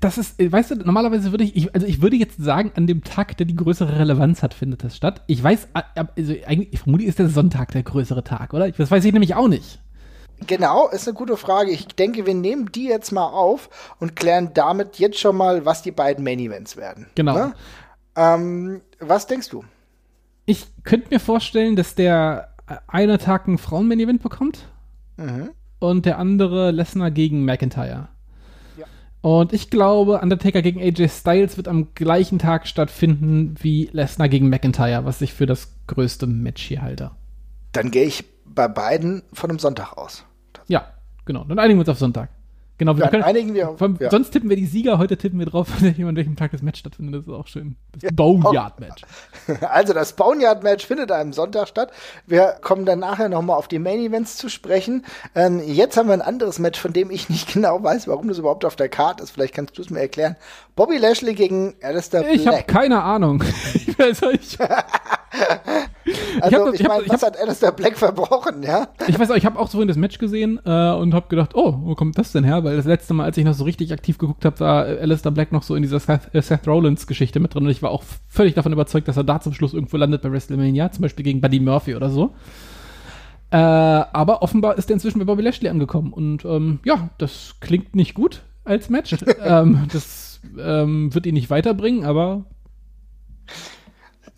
das ist, weißt du, normalerweise würde ich, ich, also ich würde jetzt sagen, an dem Tag, der die größere Relevanz hat, findet das statt. Ich weiß, also eigentlich, vermutlich ist der Sonntag der größere Tag, oder? Das weiß ich nämlich auch nicht. Genau, ist eine gute Frage. Ich denke, wir nehmen die jetzt mal auf und klären damit jetzt schon mal, was die beiden Main Events werden. Genau. Ne? Ähm, was denkst du? Ich könnte mir vorstellen, dass der eine Tag ein Frauen-Main Event bekommt mhm. und der andere Lesnar gegen McIntyre. Und ich glaube, Undertaker gegen AJ Styles wird am gleichen Tag stattfinden wie Lesnar gegen McIntyre, was ich für das größte Match hier halte. Dann gehe ich bei beiden von einem Sonntag aus. Ja, genau. Dann einigen wir uns auf Sonntag. Genau, wir können, einigen wir, vom, ja. Sonst tippen wir die Sieger, heute tippen wir drauf, [LAUGHS] an welchem Tag das Match stattfindet. Das ist auch schön. Das ja, Boneyard-Match. [LAUGHS] Also das Boneyard-Match findet am Sonntag statt. Wir kommen dann nachher nochmal auf die Main-Events zu sprechen. Ähm, jetzt haben wir ein anderes Match, von dem ich [LAUGHS] nicht genau weiß, warum das überhaupt auf der Karte ist. Vielleicht kannst du es mir erklären. Bobby Lashley gegen Alistair Black. Ich habe keine Ahnung. ich weiß nicht. Also, ich, ich meine, was hat Alistair Black verbrochen, ja? Ich weiß auch, ich habe auch so das Match gesehen äh, und habe gedacht, oh, wo kommt das denn her? Weil das letzte Mal, als ich noch so richtig aktiv geguckt habe, war Alistair Black noch so in dieser Seth, äh, Seth Rollins Geschichte mit drin und ich war auch völlig davon überzeugt, dass er da zum Schluss irgendwo landet bei WrestleMania, zum Beispiel gegen Buddy Murphy oder so. Äh, aber offenbar ist er inzwischen bei Bobby Lashley angekommen und ähm, ja, das klingt nicht gut als Match. [LAUGHS] ähm, das ähm, wird ihn nicht weiterbringen, aber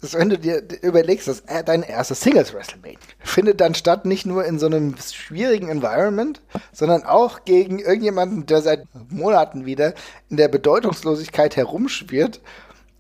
wenn du dir überlegst, dass dein erstes Singles WrestleMania findet dann statt nicht nur in so einem schwierigen Environment, sondern auch gegen irgendjemanden, der seit Monaten wieder in der Bedeutungslosigkeit herumschwirrt.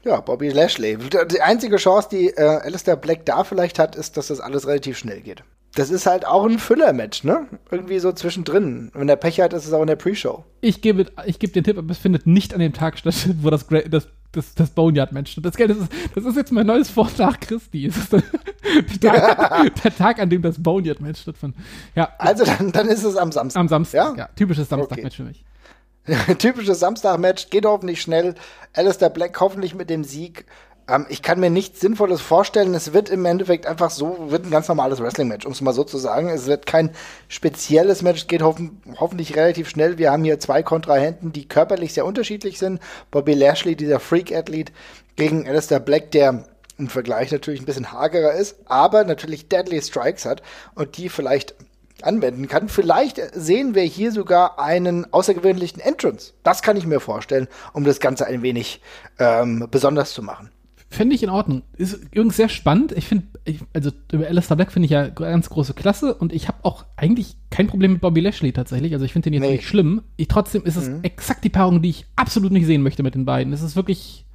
Ja, Bobby Lashley. Die einzige Chance, die äh, Alistair Black da vielleicht hat, ist, dass das alles relativ schnell geht. Das ist halt auch ein Füller-Match, ne? Irgendwie so zwischendrin. Wenn der Pech hat, ist es auch in der Pre-Show. Ich gebe, ich gebe den Tipp, aber es findet nicht an dem Tag statt, [LAUGHS] wo das, das, das, das Boneyard-Match statt. Das, das, ist, das ist jetzt mein neues Wort nach Christi. Es ist [LAUGHS] der, Tag, [LAUGHS] der Tag, an dem das Boneyard-Match stattfand. Ja. Also dann, dann ist es am Samstag. Am Samstag, ja. ja. Typisches Samstag-Match okay. für mich. Typisches Samstag-Match, geht hoffentlich schnell. Alistair Black hoffentlich mit dem Sieg. Ähm, ich kann mir nichts Sinnvolles vorstellen. Es wird im Endeffekt einfach so, wird ein ganz normales Wrestling-Match, um es mal so zu sagen. Es wird kein spezielles Match, es geht hoffen, hoffentlich relativ schnell. Wir haben hier zwei Kontrahenten, die körperlich sehr unterschiedlich sind. Bobby Lashley, dieser Freak-Athlet, gegen Alistair Black, der im Vergleich natürlich ein bisschen hagerer ist, aber natürlich Deadly Strikes hat und die vielleicht anwenden kann. Vielleicht sehen wir hier sogar einen außergewöhnlichen Entrance. Das kann ich mir vorstellen, um das Ganze ein wenig ähm, besonders zu machen. Fände ich in Ordnung. Ist übrigens sehr spannend. Ich finde, also über Alistair Black finde ich ja ganz große Klasse und ich habe auch eigentlich kein Problem mit Bobby Lashley tatsächlich. Also ich finde den jetzt nee. nicht schlimm. Ich, trotzdem ist es mhm. exakt die Paarung, die ich absolut nicht sehen möchte mit den beiden. Es ist wirklich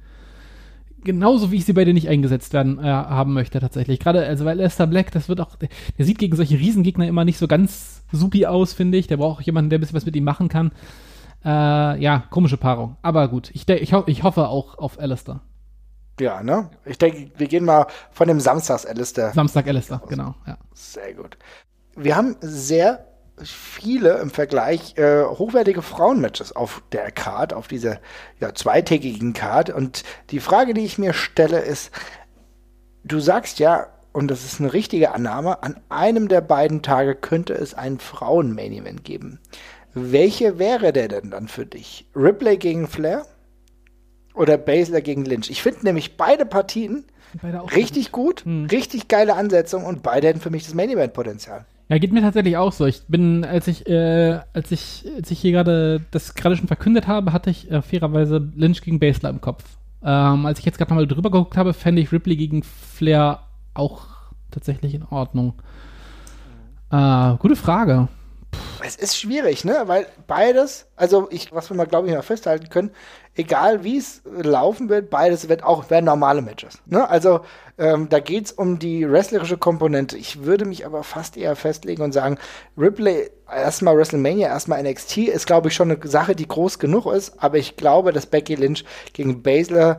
genauso, wie ich sie beide nicht eingesetzt werden äh, haben möchte tatsächlich. Gerade, also weil Alistair Black, das wird auch, der, der sieht gegen solche Riesengegner immer nicht so ganz supi aus, finde ich. Der braucht auch jemanden, der ein bisschen was mit ihm machen kann. Äh, ja, komische Paarung. Aber gut, ich, ich, ho ich hoffe auch auf Alistair. Ja, ne? Ich denke, wir gehen mal von dem Samstags Alistair. Samstag Alistair, genau, ja. Sehr gut. Wir haben sehr viele im Vergleich äh, hochwertige Frauenmatches auf der Card, auf dieser ja, zweitägigen Card. Und die Frage, die ich mir stelle, ist, du sagst ja, und das ist eine richtige Annahme, an einem der beiden Tage könnte es ein Frauen-Main-Event geben. Welche wäre der denn dann für dich? Ripley gegen Flair? Oder Baszler gegen Lynch. Ich finde nämlich beide Partien beide richtig gut, hm. richtig geile Ansetzung und beide hätten für mich das Main Event Potenzial. Ja, geht mir tatsächlich auch so. Ich bin, als ich, äh, als ich, als ich hier gerade das gerade schon verkündet habe, hatte ich äh, fairerweise Lynch gegen Baszler im Kopf. Ähm, als ich jetzt gerade nochmal drüber geguckt habe, fände ich Ripley gegen Flair auch tatsächlich in Ordnung. Äh, gute Frage. Es ist schwierig, ne? Weil beides, also ich, was wir mal, glaube ich, mal festhalten können, egal wie es laufen wird, beides wird auch werden normale Matches. Ne? Also ähm, da geht es um die wrestlerische Komponente. Ich würde mich aber fast eher festlegen und sagen, Ripley, erstmal WrestleMania, erstmal NXT, ist, glaube ich, schon eine Sache, die groß genug ist. Aber ich glaube, dass Becky Lynch gegen Baszler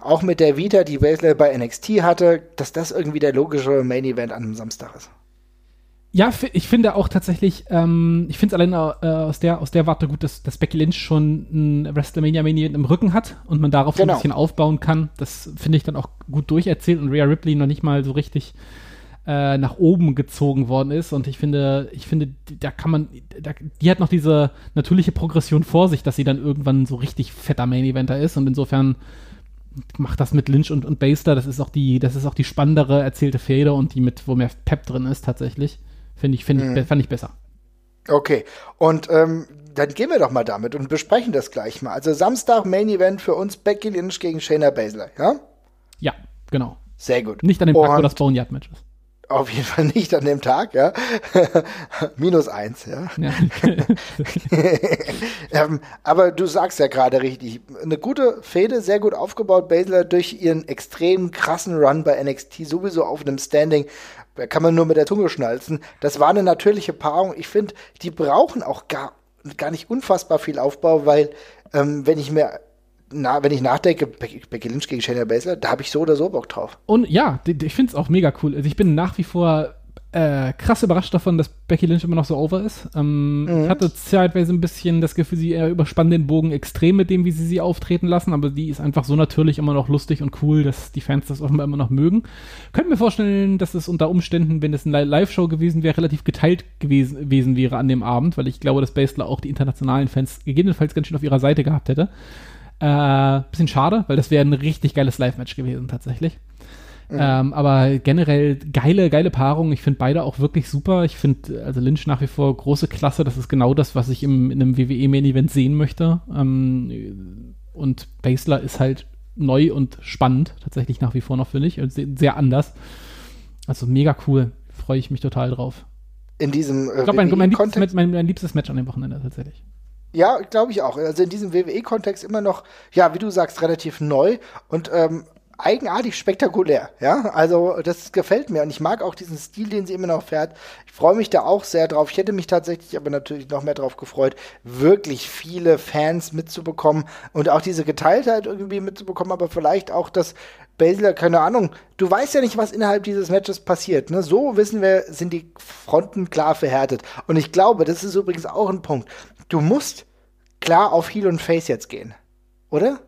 auch mit der Vita, die Baszler bei NXT hatte, dass das irgendwie der logische Main Event an einem Samstag ist. Ja, ich finde auch tatsächlich, ähm, ich finde es allein äh, aus, der, aus der Warte gut, dass, dass Becky Lynch schon ein WrestleMania Main im Rücken hat und man darauf genau. ein bisschen aufbauen kann. Das finde ich dann auch gut durcherzählt und Rhea Ripley noch nicht mal so richtig äh, nach oben gezogen worden ist. Und ich finde, ich finde, da kann man, da, die hat noch diese natürliche Progression vor sich, dass sie dann irgendwann so richtig fetter Main Eventer ist. Und insofern macht das mit Lynch und, und Baster, das ist auch die, das ist auch die spannendere erzählte Feder und die mit, wo mehr Pep drin ist tatsächlich. Finde ich, find ich, hm. fand ich besser. Okay, und ähm, dann gehen wir doch mal damit und besprechen das gleich mal. Also Samstag Main Event für uns Becky Lynch gegen Shayna Baszler, ja? Ja, genau. Sehr gut. Nicht an dem Tag, wo das Boneyard Match ist. Auf jeden Fall nicht an dem Tag, ja. [LAUGHS] Minus eins, ja. ja. [LAUGHS] ähm, aber du sagst ja gerade richtig, eine gute Fehde, sehr gut aufgebaut. Baszler durch ihren extrem krassen Run bei NXT sowieso auf einem Standing kann man nur mit der Zunge schnalzen. Das war eine natürliche Paarung. Ich finde, die brauchen auch gar, gar nicht unfassbar viel Aufbau, weil ähm, wenn ich mir na, wenn ich nachdenke, Becky Lynch gegen Shayna Baszler, da habe ich so oder so Bock drauf. Und ja, ich finde es auch mega cool. Also ich bin nach wie vor äh, krass überrascht davon, dass Becky Lynch immer noch so over ist. Ähm, mhm. Ich hatte zeitweise ein bisschen das Gefühl, sie überspannen den Bogen extrem mit dem, wie sie sie auftreten lassen, aber die ist einfach so natürlich immer noch lustig und cool, dass die Fans das offenbar immer noch mögen. Könnte mir vorstellen, dass es unter Umständen, wenn es eine Live-Show gewesen wäre, relativ geteilt gewesen, gewesen wäre an dem Abend, weil ich glaube, dass Baszler auch die internationalen Fans gegebenenfalls ganz schön auf ihrer Seite gehabt hätte. Äh, bisschen schade, weil das wäre ein richtig geiles Live-Match gewesen tatsächlich. Mhm. Ähm, aber generell geile, geile Paarung. Ich finde beide auch wirklich super. Ich finde also Lynch nach wie vor große Klasse. Das ist genau das, was ich im, in einem WWE Main Event sehen möchte. Ähm, und Basler ist halt neu und spannend, tatsächlich nach wie vor noch, finde ich. Sehr, sehr anders. Also mega cool. Freue ich mich total drauf. In diesem äh, Ich glaube, mein, mein, liebstes, mein, mein liebstes Match an dem Wochenende tatsächlich. Ja, glaube ich auch. Also in diesem WWE-Kontext immer noch, ja, wie du sagst, relativ neu und ähm, eigenartig spektakulär. Ja, also das gefällt mir und ich mag auch diesen Stil, den sie immer noch fährt. Ich freue mich da auch sehr drauf. Ich hätte mich tatsächlich aber natürlich noch mehr drauf gefreut, wirklich viele Fans mitzubekommen und auch diese Geteiltheit irgendwie mitzubekommen, aber vielleicht auch das Baszler, keine Ahnung, du weißt ja nicht, was innerhalb dieses Matches passiert. Ne? So wissen wir, sind die Fronten klar verhärtet. Und ich glaube, das ist übrigens auch ein Punkt. Du musst klar auf Heel und Face jetzt gehen. Oder?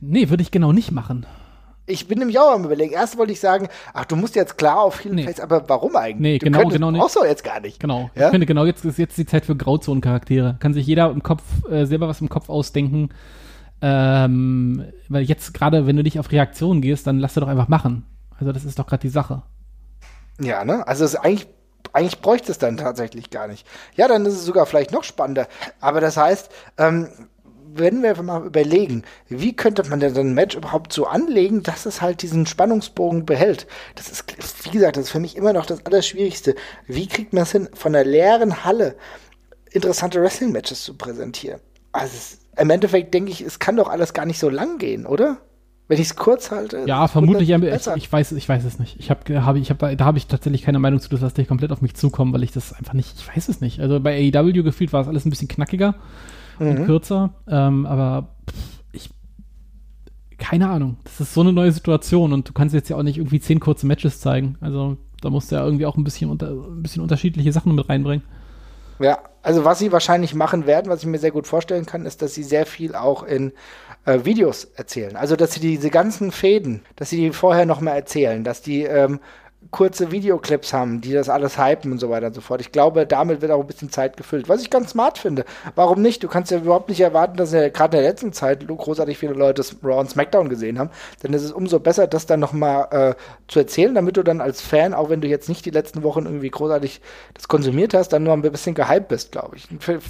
Nee, würde ich genau nicht machen. Ich bin nämlich auch am überlegen. Erst wollte ich sagen, ach, du musst jetzt klar auf Heel nee. Face, aber warum eigentlich? Nee, du genau, genau nicht. Brauchst du jetzt gar nicht. Genau. Ja? Ich finde, genau jetzt ist jetzt die Zeit für Grauzonencharaktere. Kann sich jeder im Kopf äh, selber was im Kopf ausdenken. Ähm, weil jetzt gerade, wenn du nicht auf Reaktionen gehst, dann lass du doch einfach machen. Also das ist doch gerade die Sache. Ja, ne? Also es ist eigentlich eigentlich bräuchte es dann tatsächlich gar nicht. Ja, dann ist es sogar vielleicht noch spannender. Aber das heißt, ähm, wenn wir mal überlegen, wie könnte man denn ein Match überhaupt so anlegen, dass es halt diesen Spannungsbogen behält? Das ist, wie gesagt, das ist für mich immer noch das Allerschwierigste. Wie kriegt man es hin, von einer leeren Halle interessante Wrestling-Matches zu präsentieren? Also es, im Endeffekt denke ich, es kann doch alles gar nicht so lang gehen, oder? Wenn ich es kurz halte. Ja, vermutlich. Ich, ich, weiß, ich weiß es nicht. Ich habe, hab, ich hab, da, da habe ich tatsächlich keine Meinung zu. Das lasse ich komplett auf mich zukommen, weil ich das einfach nicht. Ich weiß es nicht. Also bei AEW gefühlt war es alles ein bisschen knackiger mhm. und kürzer. Ähm, aber pff, ich, keine Ahnung. Das ist so eine neue Situation und du kannst jetzt ja auch nicht irgendwie zehn kurze Matches zeigen. Also da musst du ja irgendwie auch ein bisschen, unter, ein bisschen unterschiedliche Sachen mit reinbringen. Ja, also was sie wahrscheinlich machen werden, was ich mir sehr gut vorstellen kann, ist, dass sie sehr viel auch in äh, Videos erzählen. Also dass sie diese ganzen Fäden, dass sie die vorher noch mal erzählen, dass die ähm, kurze Videoclips haben, die das alles hypen und so weiter und so fort. Ich glaube, damit wird auch ein bisschen Zeit gefüllt, was ich ganz smart finde. Warum nicht? Du kannst ja überhaupt nicht erwarten, dass ja gerade in der letzten Zeit großartig viele Leute Raw und SmackDown gesehen haben. Denn es ist umso besser, das dann nochmal äh, zu erzählen, damit du dann als Fan, auch wenn du jetzt nicht die letzten Wochen irgendwie großartig das konsumiert hast, dann nur ein bisschen gehypt bist, glaube ich. Finde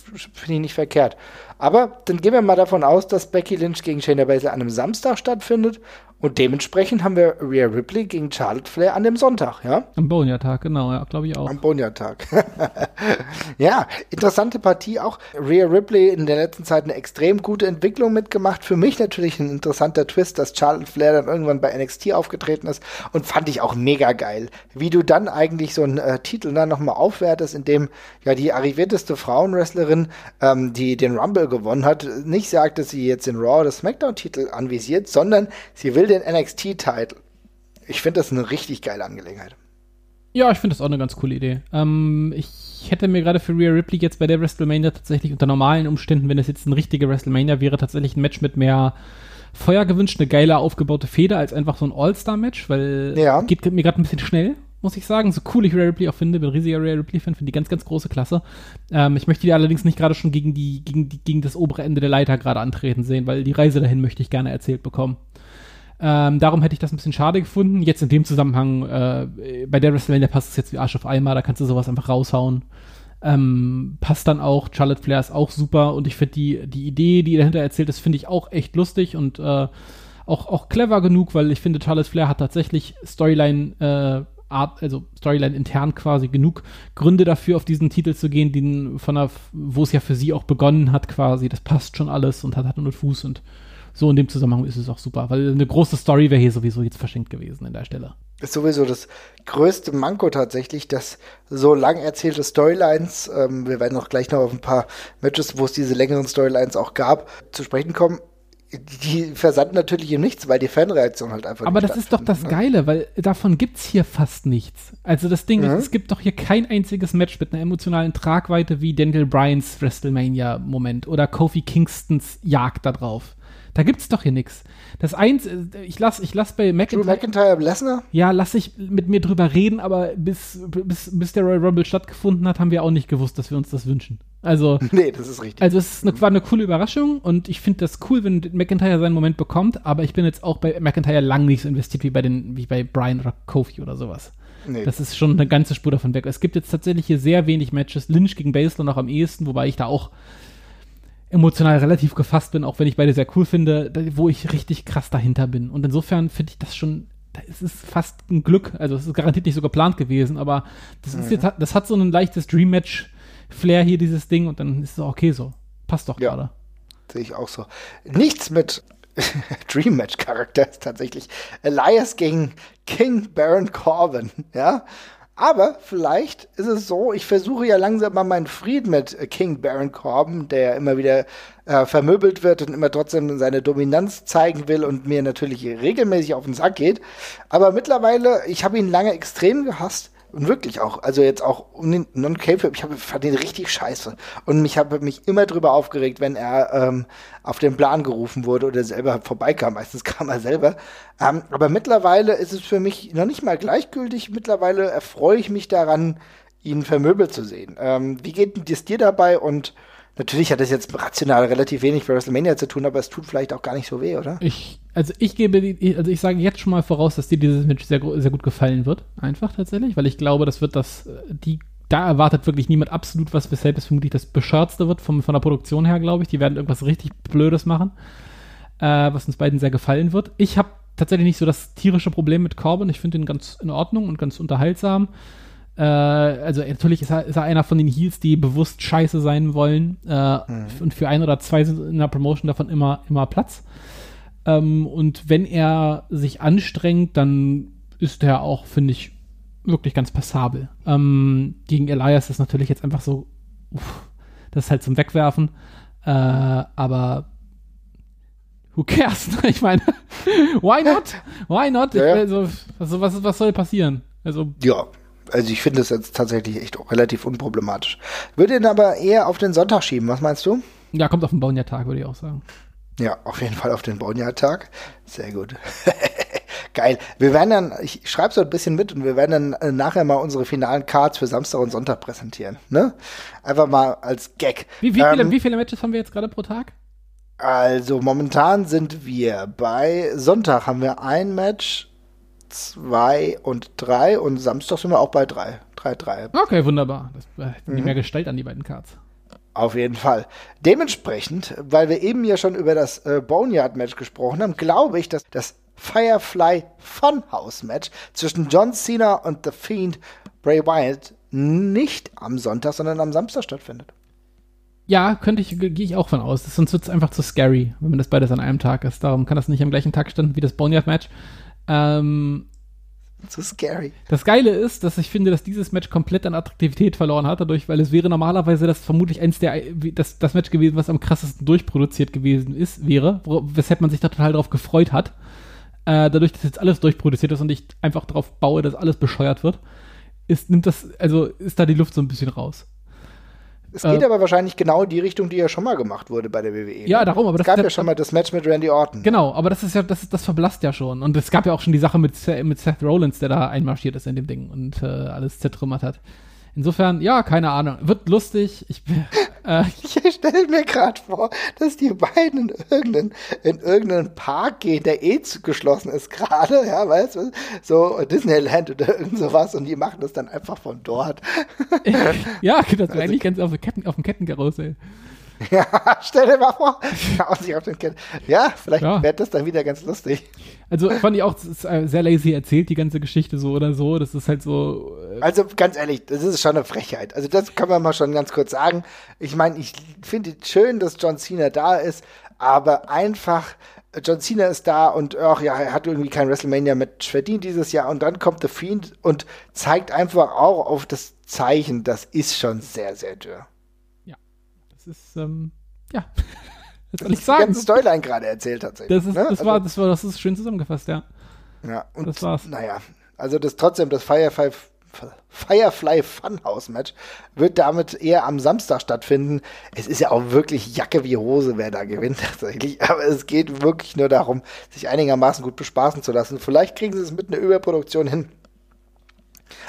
ich nicht verkehrt. Aber dann gehen wir mal davon aus, dass Becky Lynch gegen Shayna Baszler an einem Samstag stattfindet und dementsprechend haben wir Rhea Ripley gegen Charlotte Flair an dem Sonntag, ja? Am Bonja-Tag, genau, ja, glaube ich auch. Am Bonja-Tag. [LAUGHS] ja, interessante Partie auch. Rhea Ripley in der letzten Zeit eine extrem gute Entwicklung mitgemacht. Für mich natürlich ein interessanter Twist, dass Charlotte Flair dann irgendwann bei NXT aufgetreten ist und fand ich auch mega geil. Wie du dann eigentlich so einen äh, Titel dann nochmal aufwertest, indem ja die arrivierteste Frauenwrestlerin, ähm, die den Rumble gewonnen hat, nicht sagt, dass sie jetzt den Raw oder SmackDown-Titel anvisiert, sondern sie will den NXT-Titel. Ich finde das eine richtig geile Angelegenheit. Ja, ich finde das auch eine ganz coole Idee. Ähm, ich hätte mir gerade für Rhea Ripley jetzt bei der WrestleMania tatsächlich unter normalen Umständen, wenn es jetzt ein richtiger WrestleMania wäre, tatsächlich ein Match mit mehr Feuer gewünscht, eine geile aufgebaute Feder als einfach so ein All-Star-Match, weil ja. geht mir gerade ein bisschen schnell, muss ich sagen. So cool ich Rhea Ripley auch finde, bin riesiger Rhea Ripley-Fan, finde die ganz, ganz große Klasse. Ähm, ich möchte die allerdings nicht gerade schon gegen die, gegen die, gegen das obere Ende der Leiter gerade antreten sehen, weil die Reise dahin möchte ich gerne erzählt bekommen. Ähm, darum hätte ich das ein bisschen schade gefunden. Jetzt in dem Zusammenhang, äh, bei der WrestleMania passt es jetzt wie Arsch auf Eimer, da kannst du sowas einfach raushauen. Ähm, passt dann auch, Charlotte Flair ist auch super und ich finde die, die Idee, die dahinter erzählt ist, finde ich auch echt lustig und äh, auch, auch clever genug, weil ich finde, Charlotte Flair hat tatsächlich Storyline, äh, Art, also Storyline intern quasi genug Gründe dafür, auf diesen Titel zu gehen, den von der, wo es ja für sie auch begonnen hat, quasi. Das passt schon alles und hat Hand und Fuß und so in dem Zusammenhang ist es auch super, weil eine große Story wäre hier sowieso jetzt verschenkt gewesen in der Stelle. Ist sowieso das größte Manko tatsächlich, dass so lang erzählte Storylines, ähm, wir werden auch gleich noch auf ein paar Matches, wo es diese längeren Storylines auch gab, zu sprechen kommen, die versanden natürlich im Nichts, weil die Fanreaktion halt einfach Aber das ist doch das ne? Geile, weil davon gibt's hier fast nichts. Also das Ding mhm. ist, es gibt doch hier kein einziges Match mit einer emotionalen Tragweite wie Daniel Bryans WrestleMania-Moment oder Kofi Kingstons Jagd da drauf. Da gibt's doch hier nichts. Das eins, äh, ich lass, ich lass bei McIntyre. Drew McIntyre Lesnar? Ja, lass ich mit mir drüber reden, aber bis, bis, bis der Royal Rumble stattgefunden hat, haben wir auch nicht gewusst, dass wir uns das wünschen. Also. [LAUGHS] nee, das ist richtig. Also, es eine, war eine coole Überraschung und ich finde das cool, wenn McIntyre seinen Moment bekommt, aber ich bin jetzt auch bei McIntyre lang nicht so investiert wie bei den, wie bei Brian oder Kofi oder sowas. Nee. Das ist schon eine ganze Spur davon weg. Es gibt jetzt tatsächlich hier sehr wenig Matches. Lynch gegen Baszler noch am ehesten, wobei ich da auch emotional relativ gefasst bin, auch wenn ich beide sehr cool finde, wo ich richtig krass dahinter bin. Und insofern finde ich das schon, es ist fast ein Glück, also es ist garantiert nicht so geplant gewesen, aber das, ist jetzt, das hat so ein leichtes Dream-Match Flair hier dieses Ding und dann ist es auch okay so. Passt doch Ja. gerade. Sehe ich auch so. Nichts mit [LAUGHS] Dream Match Charakter ist tatsächlich Elias gegen King Baron Corbin, ja. Aber vielleicht ist es so, ich versuche ja langsam mal meinen Frieden mit äh, King Baron Corbin, der ja immer wieder äh, vermöbelt wird und immer trotzdem seine Dominanz zeigen will und mir natürlich regelmäßig auf den Sack geht. Aber mittlerweile, ich habe ihn lange extrem gehasst. Und wirklich auch, also jetzt auch non k ich hab, fand ihn richtig scheiße. Und mich habe mich immer drüber aufgeregt, wenn er ähm, auf den Plan gerufen wurde oder selber vorbeikam. Meistens [LAUGHS] kam er selber. Ähm, aber mittlerweile ist es für mich noch nicht mal gleichgültig. Mittlerweile erfreue ich mich daran, ihn vermöbelt zu sehen. Ähm, wie geht es dir dabei? Und natürlich hat das jetzt rational relativ wenig für WrestleMania zu tun, aber es tut vielleicht auch gar nicht so weh, oder? Ich, also ich gebe, also ich sage jetzt schon mal voraus, dass dir dieses Match sehr, sehr gut gefallen wird. Einfach tatsächlich, weil ich glaube, das wird das, äh, die, da erwartet wirklich niemand absolut was, weshalb es vermutlich das bescheuertste wird vom, von der Produktion her, glaube ich. Die werden irgendwas richtig Blödes machen, äh, was uns beiden sehr gefallen wird. Ich habe tatsächlich nicht so das tierische Problem mit Corbin. Ich finde ihn ganz in Ordnung und ganz unterhaltsam. Äh, also natürlich ist er, ist er einer von den Heels, die bewusst scheiße sein wollen. Äh, Und für ein oder zwei sind in der Promotion davon immer, immer Platz. Ähm, und wenn er sich anstrengt, dann ist er auch, finde ich, wirklich ganz passabel. Ähm, gegen Elias ist natürlich jetzt einfach so, uff, das ist halt zum Wegwerfen. Äh, aber who cares? ich meine, [LAUGHS] why not? Why not? Ja, ja. Also, also, was, was soll passieren? Also, Ja, also ich finde es jetzt tatsächlich echt auch relativ unproblematisch. Würde ihn aber eher auf den Sonntag schieben, was meinst du? ja, kommt auf den Bonnier-Tag, würde ich auch sagen. Ja, auf jeden Fall auf den Bonnier-Tag. Sehr gut. [LAUGHS] Geil. Wir werden dann, ich schreibe so ein bisschen mit und wir werden dann äh, nachher mal unsere finalen Cards für Samstag und Sonntag präsentieren. Ne? Einfach mal als Gag. Wie, wie, viele, Ähm, wie viele Matches haben wir jetzt gerade pro Tag? Also momentan sind wir bei Sonntag haben wir ein Match, zwei und drei und Samstag sind wir auch bei drei. Drei, drei. Okay, wunderbar. Das äh, Mhm. nicht mehr gestellt an die beiden Cards. Auf jeden Fall. Dementsprechend, weil wir eben ja schon über das äh, Boneyard-Match gesprochen haben, glaube ich, dass das Firefly Funhouse-Match zwischen John Cena und The Fiend Bray Wyatt nicht am Sonntag, sondern am Samstag stattfindet. Ja, könnte ich, gehe ich auch von aus. Sonst wird es einfach zu scary, wenn man das beides an einem Tag ist. Darum kann das nicht am gleichen Tag stattfinden wie das Boneyard-Match. Ähm, So scary. das Geile ist, dass ich finde, dass dieses Match komplett an Attraktivität verloren hat, dadurch, weil es wäre normalerweise das vermutlich eins der, das, das Match gewesen, was am krassesten durchproduziert gewesen ist, wäre, weshalb man sich da total drauf gefreut hat. Äh, dadurch, dass jetzt alles durchproduziert ist und ich einfach darauf baue, dass alles bescheuert wird, ist, nimmt das, also ist da die Luft so ein bisschen raus. Es Äh, geht aber wahrscheinlich genau in die Richtung, die ja schon mal gemacht wurde bei der WWE. Ja, ne? darum, aber es das gab ist ja schon mal das Match mit Randy Orton. Genau, aber das ist ja, das, ist, das verblasst ja schon. Und es gab ja auch schon die Sache mit, mit Seth Rollins, der da einmarschiert ist in dem Ding und äh, alles zertrümmert hat. Insofern, ja, keine Ahnung. Wird lustig. Ich, äh, [LAUGHS] Ich stelle mir gerade vor, dass die beiden in irgendeinen, in irgendeinen Park gehen, der eh geschlossen ist gerade, ja, weißt du, so Disneyland oder irgend sowas und die machen das dann einfach von dort. [LAUGHS] [LAUGHS] ja, das wäre eigentlich ganz auf, Ketten, auf dem Kettenkarussell. [LAUGHS] Ja, stell dir mal vor. Ja, und sie auf den Kind. ja vielleicht Ja. wird das dann wieder ganz lustig. Also fand ich auch, äh, sehr lazy erzählt, die ganze Geschichte so oder so. Das ist halt so. Äh, Also ganz ehrlich, das ist schon eine Frechheit. Also das kann man mal schon ganz kurz sagen. Ich meine, ich finde es schön, dass John Cena da ist, aber einfach John Cena ist da und ach ja, er hat irgendwie kein WrestleMania-Match verdient dieses Jahr und dann kommt The Fiend und zeigt einfach auch auf das Zeichen, das ist schon sehr, sehr dürr. Das ist, ähm, ja. [LAUGHS] Was soll ich Die sagen? ganze Storyline gerade erzählt tatsächlich. Das ist, ne? das Also- war, das war, das ist schön zusammengefasst, ja. Ja, und Das war's. Naja, also das trotzdem, das Firefly, Firefly Funhouse Match wird damit eher am Samstag stattfinden. Es ist ja auch wirklich Jacke wie Hose, wer da gewinnt [LAUGHS] tatsächlich. Aber es geht wirklich nur darum, sich einigermaßen gut bespaßen zu lassen. Vielleicht kriegen sie es mit einer Überproduktion hin.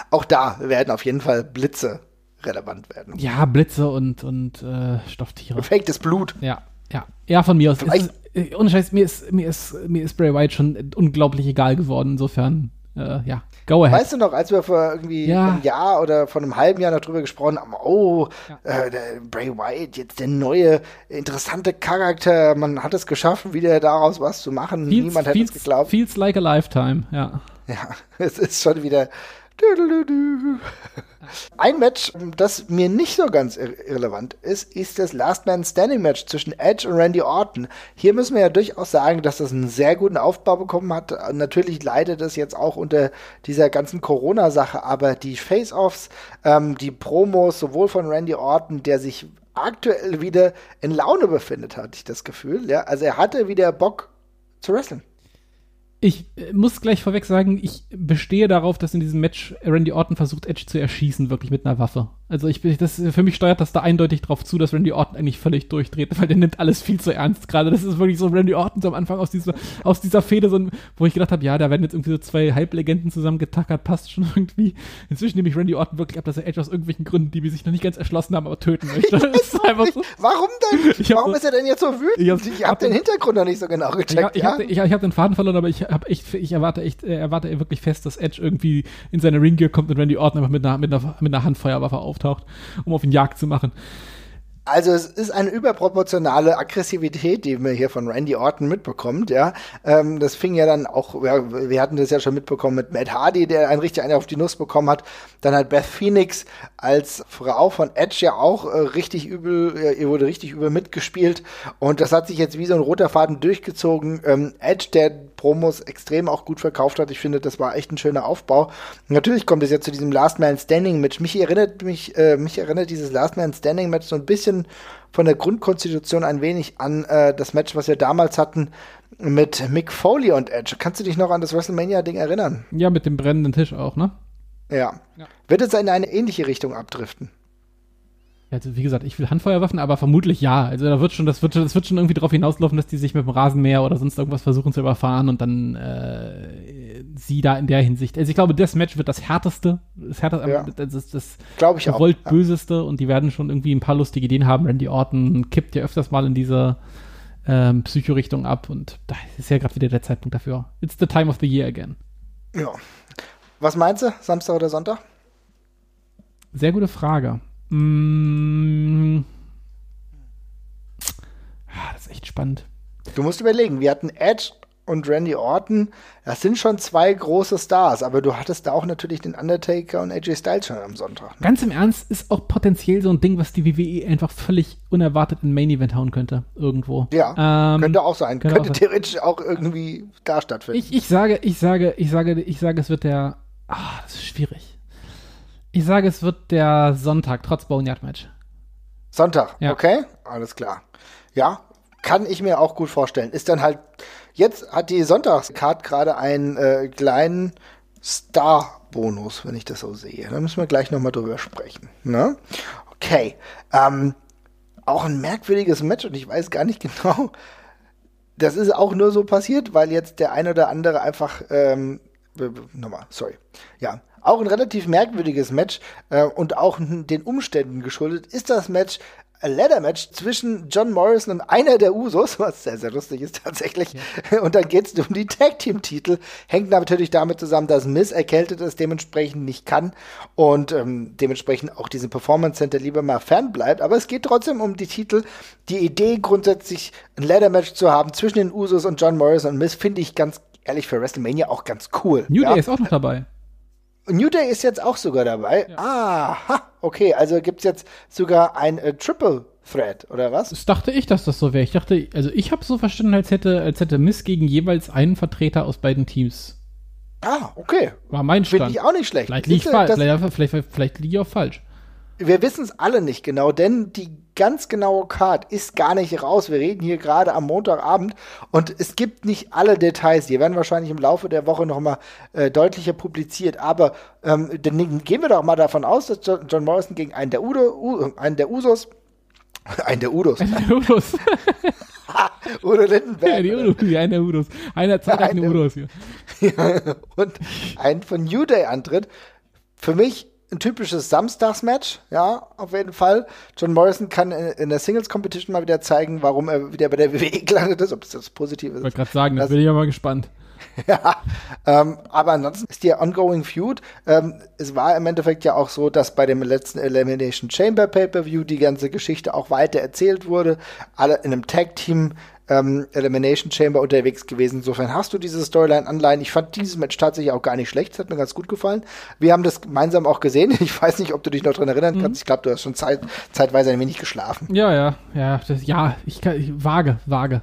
Auch da werden auf jeden Fall Blitze relevant werden. Ja, Blitze und, und äh, Stofftiere. Gefaktes Blut. Ja, ja. Ja, von mir aus. Ist, äh, ohne Scheiß, mir ist, mir, ist, mir ist Bray Wyatt schon unglaublich egal geworden. Insofern, äh, ja, go ahead. Weißt du noch, als wir vor irgendwie Ja. einem Jahr oder vor einem halben Jahr noch drüber gesprochen haben, oh, Ja. äh, Bray Wyatt, jetzt der neue, interessante Charakter, man hat es geschafft, wieder daraus was zu machen. feels, Niemand hätte es geglaubt. feels like a lifetime, ja. Ja, [LAUGHS] es ist schon wieder, Ein Match, das mir nicht so ganz irrelevant ist, ist das Last Man Standing Match zwischen Edge und Randy Orton. Hier müssen wir ja durchaus sagen, dass das einen sehr guten Aufbau bekommen hat. Natürlich leidet es jetzt auch unter dieser ganzen Corona-Sache, aber die Face-Offs, ähm, die Promos sowohl von Randy Orton, der sich aktuell wieder in Laune befindet, hatte ich das Gefühl. Ja, also er hatte wieder Bock zu wrestlen. Ich äh, muss gleich vorweg sagen, ich bestehe darauf, dass in diesem Match Randy Orton versucht, Edge zu erschießen, wirklich mit einer Waffe. Also ich bin, das für mich steuert das da eindeutig drauf zu, dass Randy Orton eigentlich völlig durchdreht, [LAUGHS] weil der nimmt alles viel zu ernst gerade. Das ist wirklich so Randy Orton so am Anfang aus dieser, aus dieser Fehde, so, wo ich gedacht habe, ja, da werden jetzt irgendwie so zwei Halblegenden zusammengetackert, passt schon [LAUGHS] irgendwie. Inzwischen nehme ich Randy Orton wirklich ab, dass er Edge aus irgendwelchen Gründen, die wir sich noch nicht ganz erschlossen haben, aber töten [LAUGHS] möchte. So. Warum denn? Warum ist er denn jetzt so wütend? Ich, habe den Hintergrund noch nicht so genau gecheckt. Ich, ich ja? habe ich, ich hab den Faden verloren, aber ich habe echt, ich erwarte echt, äh, erwarte wirklich fest, dass Edge irgendwie in seine Ringgear kommt und Randy Orton einfach mit einer, mit einer, mit einer Handfeuerwaffe auftaucht, um auf ihn Jagd zu machen. Also es ist eine überproportionale Aggressivität, die man hier von Randy Orton mitbekommt, ja. Ähm, das fing ja dann auch, ja, wir hatten das ja schon mitbekommen mit Matt Hardy, der einen richtig einen auf die Nuss bekommen hat. Dann hat Beth Phoenix als Frau von Edge ja auch äh, richtig übel, ihr wurde richtig übel mitgespielt. Und das hat sich jetzt wie so ein roter Faden durchgezogen. Ähm, Edge, der Promos extrem auch gut verkauft hat. Ich finde, das war echt ein schöner Aufbau. Natürlich kommt es jetzt zu diesem Last Man Standing Match. Mich erinnert mich, äh, mich erinnert dieses Last Man Standing Match so ein bisschen von der Grundkonstitution ein wenig an äh, das Match, was wir damals hatten mit Mick Foley und Edge. Kannst du dich noch an das WrestleMania-Ding erinnern? Ja, mit dem brennenden Tisch auch, ne? Ja. ja. Wird es in eine ähnliche Richtung abdriften? Also wie gesagt, ich will Handfeuerwaffen, aber vermutlich ja. Also da wird schon, das wird, das wird schon irgendwie darauf hinauslaufen, dass die sich mit dem Rasenmäher oder sonst irgendwas versuchen zu überfahren und dann äh, sie da in der Hinsicht. Also ich glaube, das Match wird das härteste, das härteste, ja. das, das, das glaube ich gewollt auch. böseste und die werden schon irgendwie ein paar lustige Ideen haben. Randy Orton kippt ja öfters mal in diese ähm, Psycho-Richtung ab und da ist ja gerade wieder der Zeitpunkt dafür. It's the time of the year again. Ja. Was meinst du, Samstag oder Sonntag? Sehr gute Frage. Mmh. Ah, das ist echt spannend. Du musst überlegen, wir hatten Edge und Randy Orton. Das sind schon zwei große Stars, aber du hattest da auch natürlich den Undertaker und AJ Styles schon am Sonntag. Ne? Ganz im Ernst ist auch potenziell so ein Ding, was die WWE einfach völlig unerwartet in Main Event hauen könnte, irgendwo. Ja, ähm, könnte auch sein. Könnte, könnte auch theoretisch sein. auch irgendwie da stattfinden. Ich, ich sage, ich sage, ich sage, ich sage, es wird der. Ah, das ist schwierig. Ich sage, es wird der Sonntag, trotz Boneyard-Match. Sonntag, ja. okay, alles klar. Ja, kann ich mir auch gut vorstellen. Ist dann halt, jetzt hat die Sonntagscard gerade einen äh, kleinen Star-Bonus, wenn ich das so sehe. Da müssen wir gleich nochmal drüber sprechen. Ne? Okay, ähm, auch ein merkwürdiges Match und ich weiß gar nicht [LAUGHS] genau, das ist auch nur so passiert, weil jetzt der ein oder andere einfach, ähm, nochmal, sorry. Ja, auch ein relativ merkwürdiges Match äh, und auch den Umständen geschuldet ist das Match ein Ladder-Match zwischen John Morrison und einer der Usos, [LAUGHS] was sehr, sehr lustig ist tatsächlich. Ja. Und dann geht es um die Tag-Team-Titel. Hängt natürlich damit zusammen, dass Miss erkältet ist, dementsprechend nicht kann und ähm, dementsprechend auch diesen Performance Center lieber mal fern bleibt. Aber es geht trotzdem um die Titel. Die Idee, grundsätzlich ein Ladder-Match zu haben zwischen den Usos und John Morrison und Miss, finde ich ganz ehrlich für WrestleMania auch ganz cool. New ja? Day ist auch noch dabei. New Day ist jetzt auch sogar dabei. Ja. Aha, okay, also gibt es jetzt sogar ein äh, Triple Threat, oder was? Das dachte ich, dass das so wäre. Ich dachte, also ich habe so verstanden, als hätte, als hätte Miss gegen jeweils einen Vertreter aus beiden Teams. Ah, okay. War mein Stand. Finde ich auch nicht schlecht. Vielleicht liege ich, falsch. Vielleicht, vielleicht, vielleicht liege ich auch falsch wir wissen es alle nicht genau, denn die ganz genaue Card ist gar nicht raus. Wir reden hier gerade am Montagabend und es gibt nicht alle Details. Die werden wahrscheinlich im Laufe der Woche noch mal äh, deutlicher publiziert. Aber ähm, dann gehen wir doch mal davon aus, dass John Morrison gegen einen der, Udo, U, einen der Usos, [LAUGHS] einen der Udos, einen der Udos, [LAUGHS] Udo Lindenberg. Ja, die Udo, die eine der Udos. Einer zahlreichen Udos hier. [LAUGHS] Ja, und einen von New Day antritt. Für mich ein typisches Samstagsmatch, ja, auf jeden Fall. John Morrison kann in, der Singles Competition mal wieder zeigen, warum er wieder bei der WWE [LAUGHS] gelandet ist, ob es das positiv ist. Ich wollte gerade sagen, das, das bin ich ja mal gespannt. [LAUGHS] ja, ähm, aber ansonsten ist die Ongoing Feud. Ähm, es war im Endeffekt ja auch so, dass bei dem letzten Elimination Chamber Pay-Per-View die ganze Geschichte auch weiter erzählt wurde. Alle in einem Tag-Team ähm, Elimination Chamber unterwegs gewesen. Insofern hast du diese Storyline-Anleihen. Ich fand dieses Match tatsächlich auch gar nicht schlecht. Es hat mir ganz gut gefallen. Wir haben das gemeinsam auch gesehen. [LAUGHS] Ich weiß nicht, ob du dich noch dran erinnern mhm. kannst. Ich glaube, du hast schon Zeit, zeitweise ein wenig geschlafen. Ja, ja, ja. Das, ja, ich, kann, ich vage, vage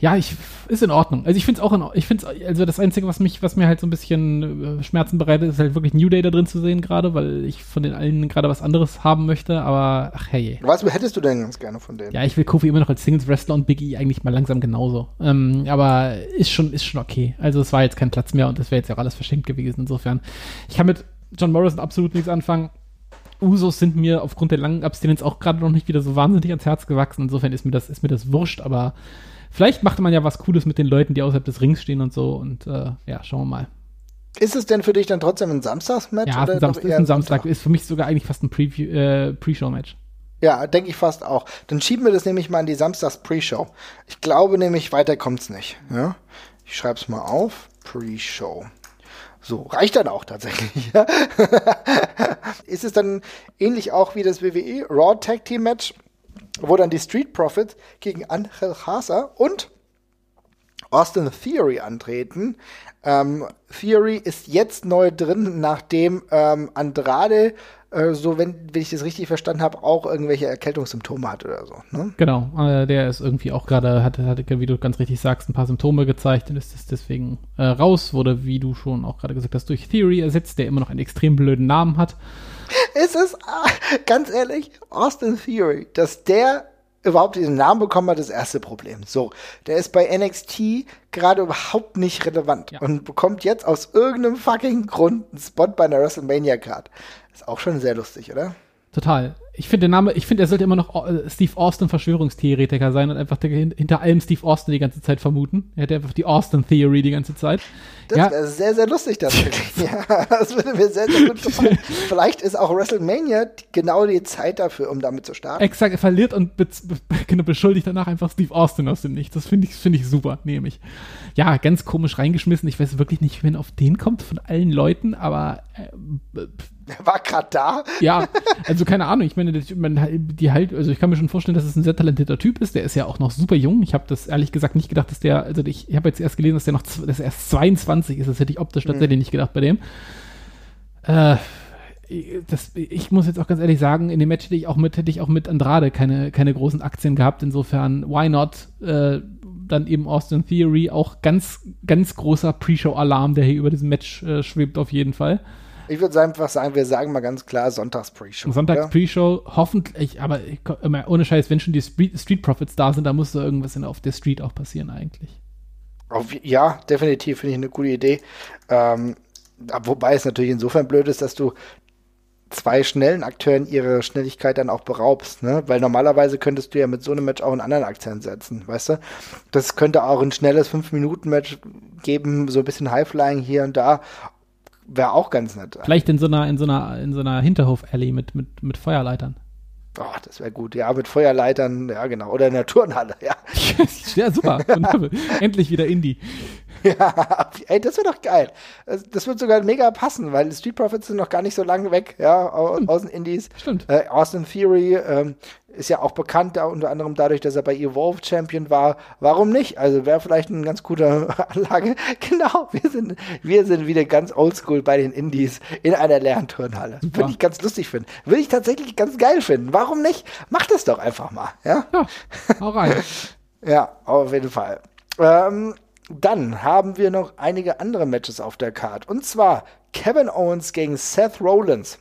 ja, ich ist in Ordnung. Also ich finde es auch in ich finde also das einzige, was mich was mir halt so ein bisschen äh, Schmerzen bereitet, ist halt wirklich New Day da drin zu sehen gerade, weil ich von den allen gerade was anderes haben möchte, aber ach hey. Was hättest du denn ganz gerne von denen? Ja, ich will Kofi immer noch als Singles Wrestler und Big E eigentlich mal langsam genauso. Ähm, aber ist schon ist schon okay. Also es war jetzt kein Platz mehr und das wäre jetzt ja auch alles verschenkt gewesen insofern. Ich kann mit John Morrison absolut nichts anfangen. Usos sind mir aufgrund der langen Abstinenz auch gerade noch nicht wieder so wahnsinnig ans Herz gewachsen. Insofern ist mir das, ist mir das wurscht, aber Vielleicht macht man ja was Cooles mit den Leuten, die außerhalb des Rings stehen und so. Und äh, ja, schauen wir mal. Ist es denn für dich dann trotzdem ein Samstagsmatch? Ja, oder ein Samstag, ist ein Samstag. Ist für mich sogar eigentlich fast ein äh, Pre-Show-Match. ja, denke ich fast auch. Dann schieben wir das nämlich mal in die Samstags-Pre-Show. Ich glaube nämlich, weiter kommt's nicht. Ja? Ich schreibe es mal auf. Pre-Show. So, reicht dann auch tatsächlich. [LAUGHS] ist es dann ähnlich auch wie das WWE Raw Tag Team Match? Wo dann die Street Profits gegen Angel Haza und Austin Theory antreten. Ähm, Theory ist jetzt neu drin, nachdem ähm, Andrade, äh, so wenn, wenn ich das richtig verstanden habe, auch irgendwelche Erkältungssymptome hat oder so. Ne? Genau, äh, der ist irgendwie auch gerade, hat, hat, wie du ganz richtig sagst, ein paar Symptome gezeigt und ist deswegen äh, raus, wurde, wie du schon auch gerade gesagt hast, durch Theory ersetzt, der immer noch einen extrem blöden Namen hat. Es ist, ganz ehrlich, Austin Theory, dass der überhaupt diesen Namen bekommen hat, das erste Problem. So, der ist bei NXT gerade überhaupt nicht relevant ja. und bekommt jetzt aus irgendeinem fucking Grund einen Spot bei einer WrestleMania Card. Ist auch schon sehr lustig, oder? Total ich finde der Name, ich finde, er sollte immer noch äh, Steve Austin Verschwörungstheoretiker sein und einfach hinter allem Steve Austin die ganze Zeit vermuten. Er hätte einfach die Austin Theory die ganze Zeit. Das ja. wäre sehr, sehr lustig tatsächlich. [LAUGHS] ja, das würde mir sehr, sehr gut gefallen. Vielleicht ist auch WrestleMania genau die Zeit dafür, um damit zu starten. Exakt, er verliert und be be [LAUGHS] genau, beschuldigt danach einfach Steve Austin aus dem Nichts. Das finde ich, finde ich super, nehme ich. Ja, ganz komisch reingeschmissen. Ich weiß wirklich nicht, wen auf den kommt von allen Leuten, aber äh, war gerade da. Ja, also keine Ahnung. Ich meine, die halt, also ich kann mir schon vorstellen, dass es ein sehr talentierter Typ ist. Der ist ja auch noch super jung. Ich habe das ehrlich gesagt nicht gedacht, dass der, also ich, ich habe jetzt erst gelesen, dass der noch, dass er erst 22 ist. Das hätte ich optisch mhm. tatsächlich nicht gedacht bei dem. Äh, das, ich muss jetzt auch ganz ehrlich sagen, in dem Match hätte ich auch mit, hätte ich auch mit Andrade keine, keine großen Aktien gehabt. Insofern, why not? Äh, dann eben Austin Theory, auch ganz, ganz großer Pre-Show-Alarm, der hier über diesem Match äh, schwebt auf jeden Fall. Ich würde einfach sagen, wir sagen mal ganz klar Sonntags-Pre-Show. Sonntags-Pre-Show, hoffentlich, aber ohne Scheiß, wenn schon die Street Profits da sind, da muss da irgendwas in, auf der Street auch passieren eigentlich. Auf, ja, definitiv, finde ich eine gute Idee. Ähm, wobei es natürlich insofern blöd ist, dass du zwei schnellen Akteuren ihre Schnelligkeit dann auch beraubst, ne? Weil normalerweise könntest du ja mit so einem Match auch einen anderen Akzent setzen, weißt du? Das könnte auch ein schnelles 5-Minuten-Match geben, so ein bisschen Highflying hier und da Wäre auch ganz nett. Vielleicht in so einer, in so einer, in so einer Hinterhof-Alley mit, mit, mit Feuerleitern. Oh, das wäre gut. Ja, mit Feuerleitern, ja, genau. Oder in der Turnhalle, ja. [LAUGHS] ja, super. Endlich wieder Indie. [LAUGHS] Ja, ey, das wäre doch geil. Das wird sogar mega passen, weil Street Profits sind noch gar nicht so lange weg, ja, aus den Indies. Stimmt. Äh, Austin Theory ähm, ist ja auch bekannt, da unter anderem dadurch, dass er bei Evolve Champion war. Warum nicht? Also wäre vielleicht eine ganz gute [LAUGHS] Anlage. Genau, wir sind, wir sind wieder ganz oldschool bei den Indies in einer Lernturnhalle. Würde ich ganz lustig finden. Würde ich tatsächlich ganz geil finden. Warum nicht? Mach das doch einfach mal, ja? Ja, hau rein. [LAUGHS] ja, auf jeden Fall. Ähm, dann haben wir noch einige andere Matches auf der Card. Und zwar Kevin Owens gegen Seth Rollins.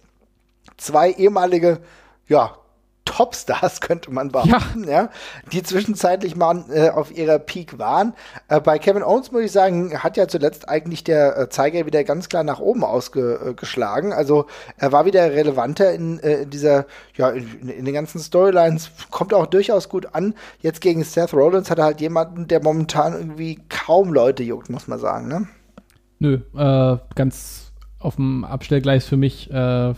Zwei ehemalige, ja, Topstars, [LAUGHS] könnte man behaupten, ja. ja die zwischenzeitlich mal äh, auf ihrer Peak waren. Äh, bei Kevin Owens muss ich sagen, hat ja zuletzt eigentlich der äh, Zeiger wieder ganz klar nach oben ausgeschlagen. Also er war wieder relevanter in, äh, in dieser, ja, in, in, den ganzen Storylines, kommt auch durchaus gut an. Jetzt gegen Seth Rollins hat er halt jemanden, der momentan irgendwie kaum Leute juckt, muss man sagen, ne? Nö, äh, ganz auf dem Abstellgleis für mich äh,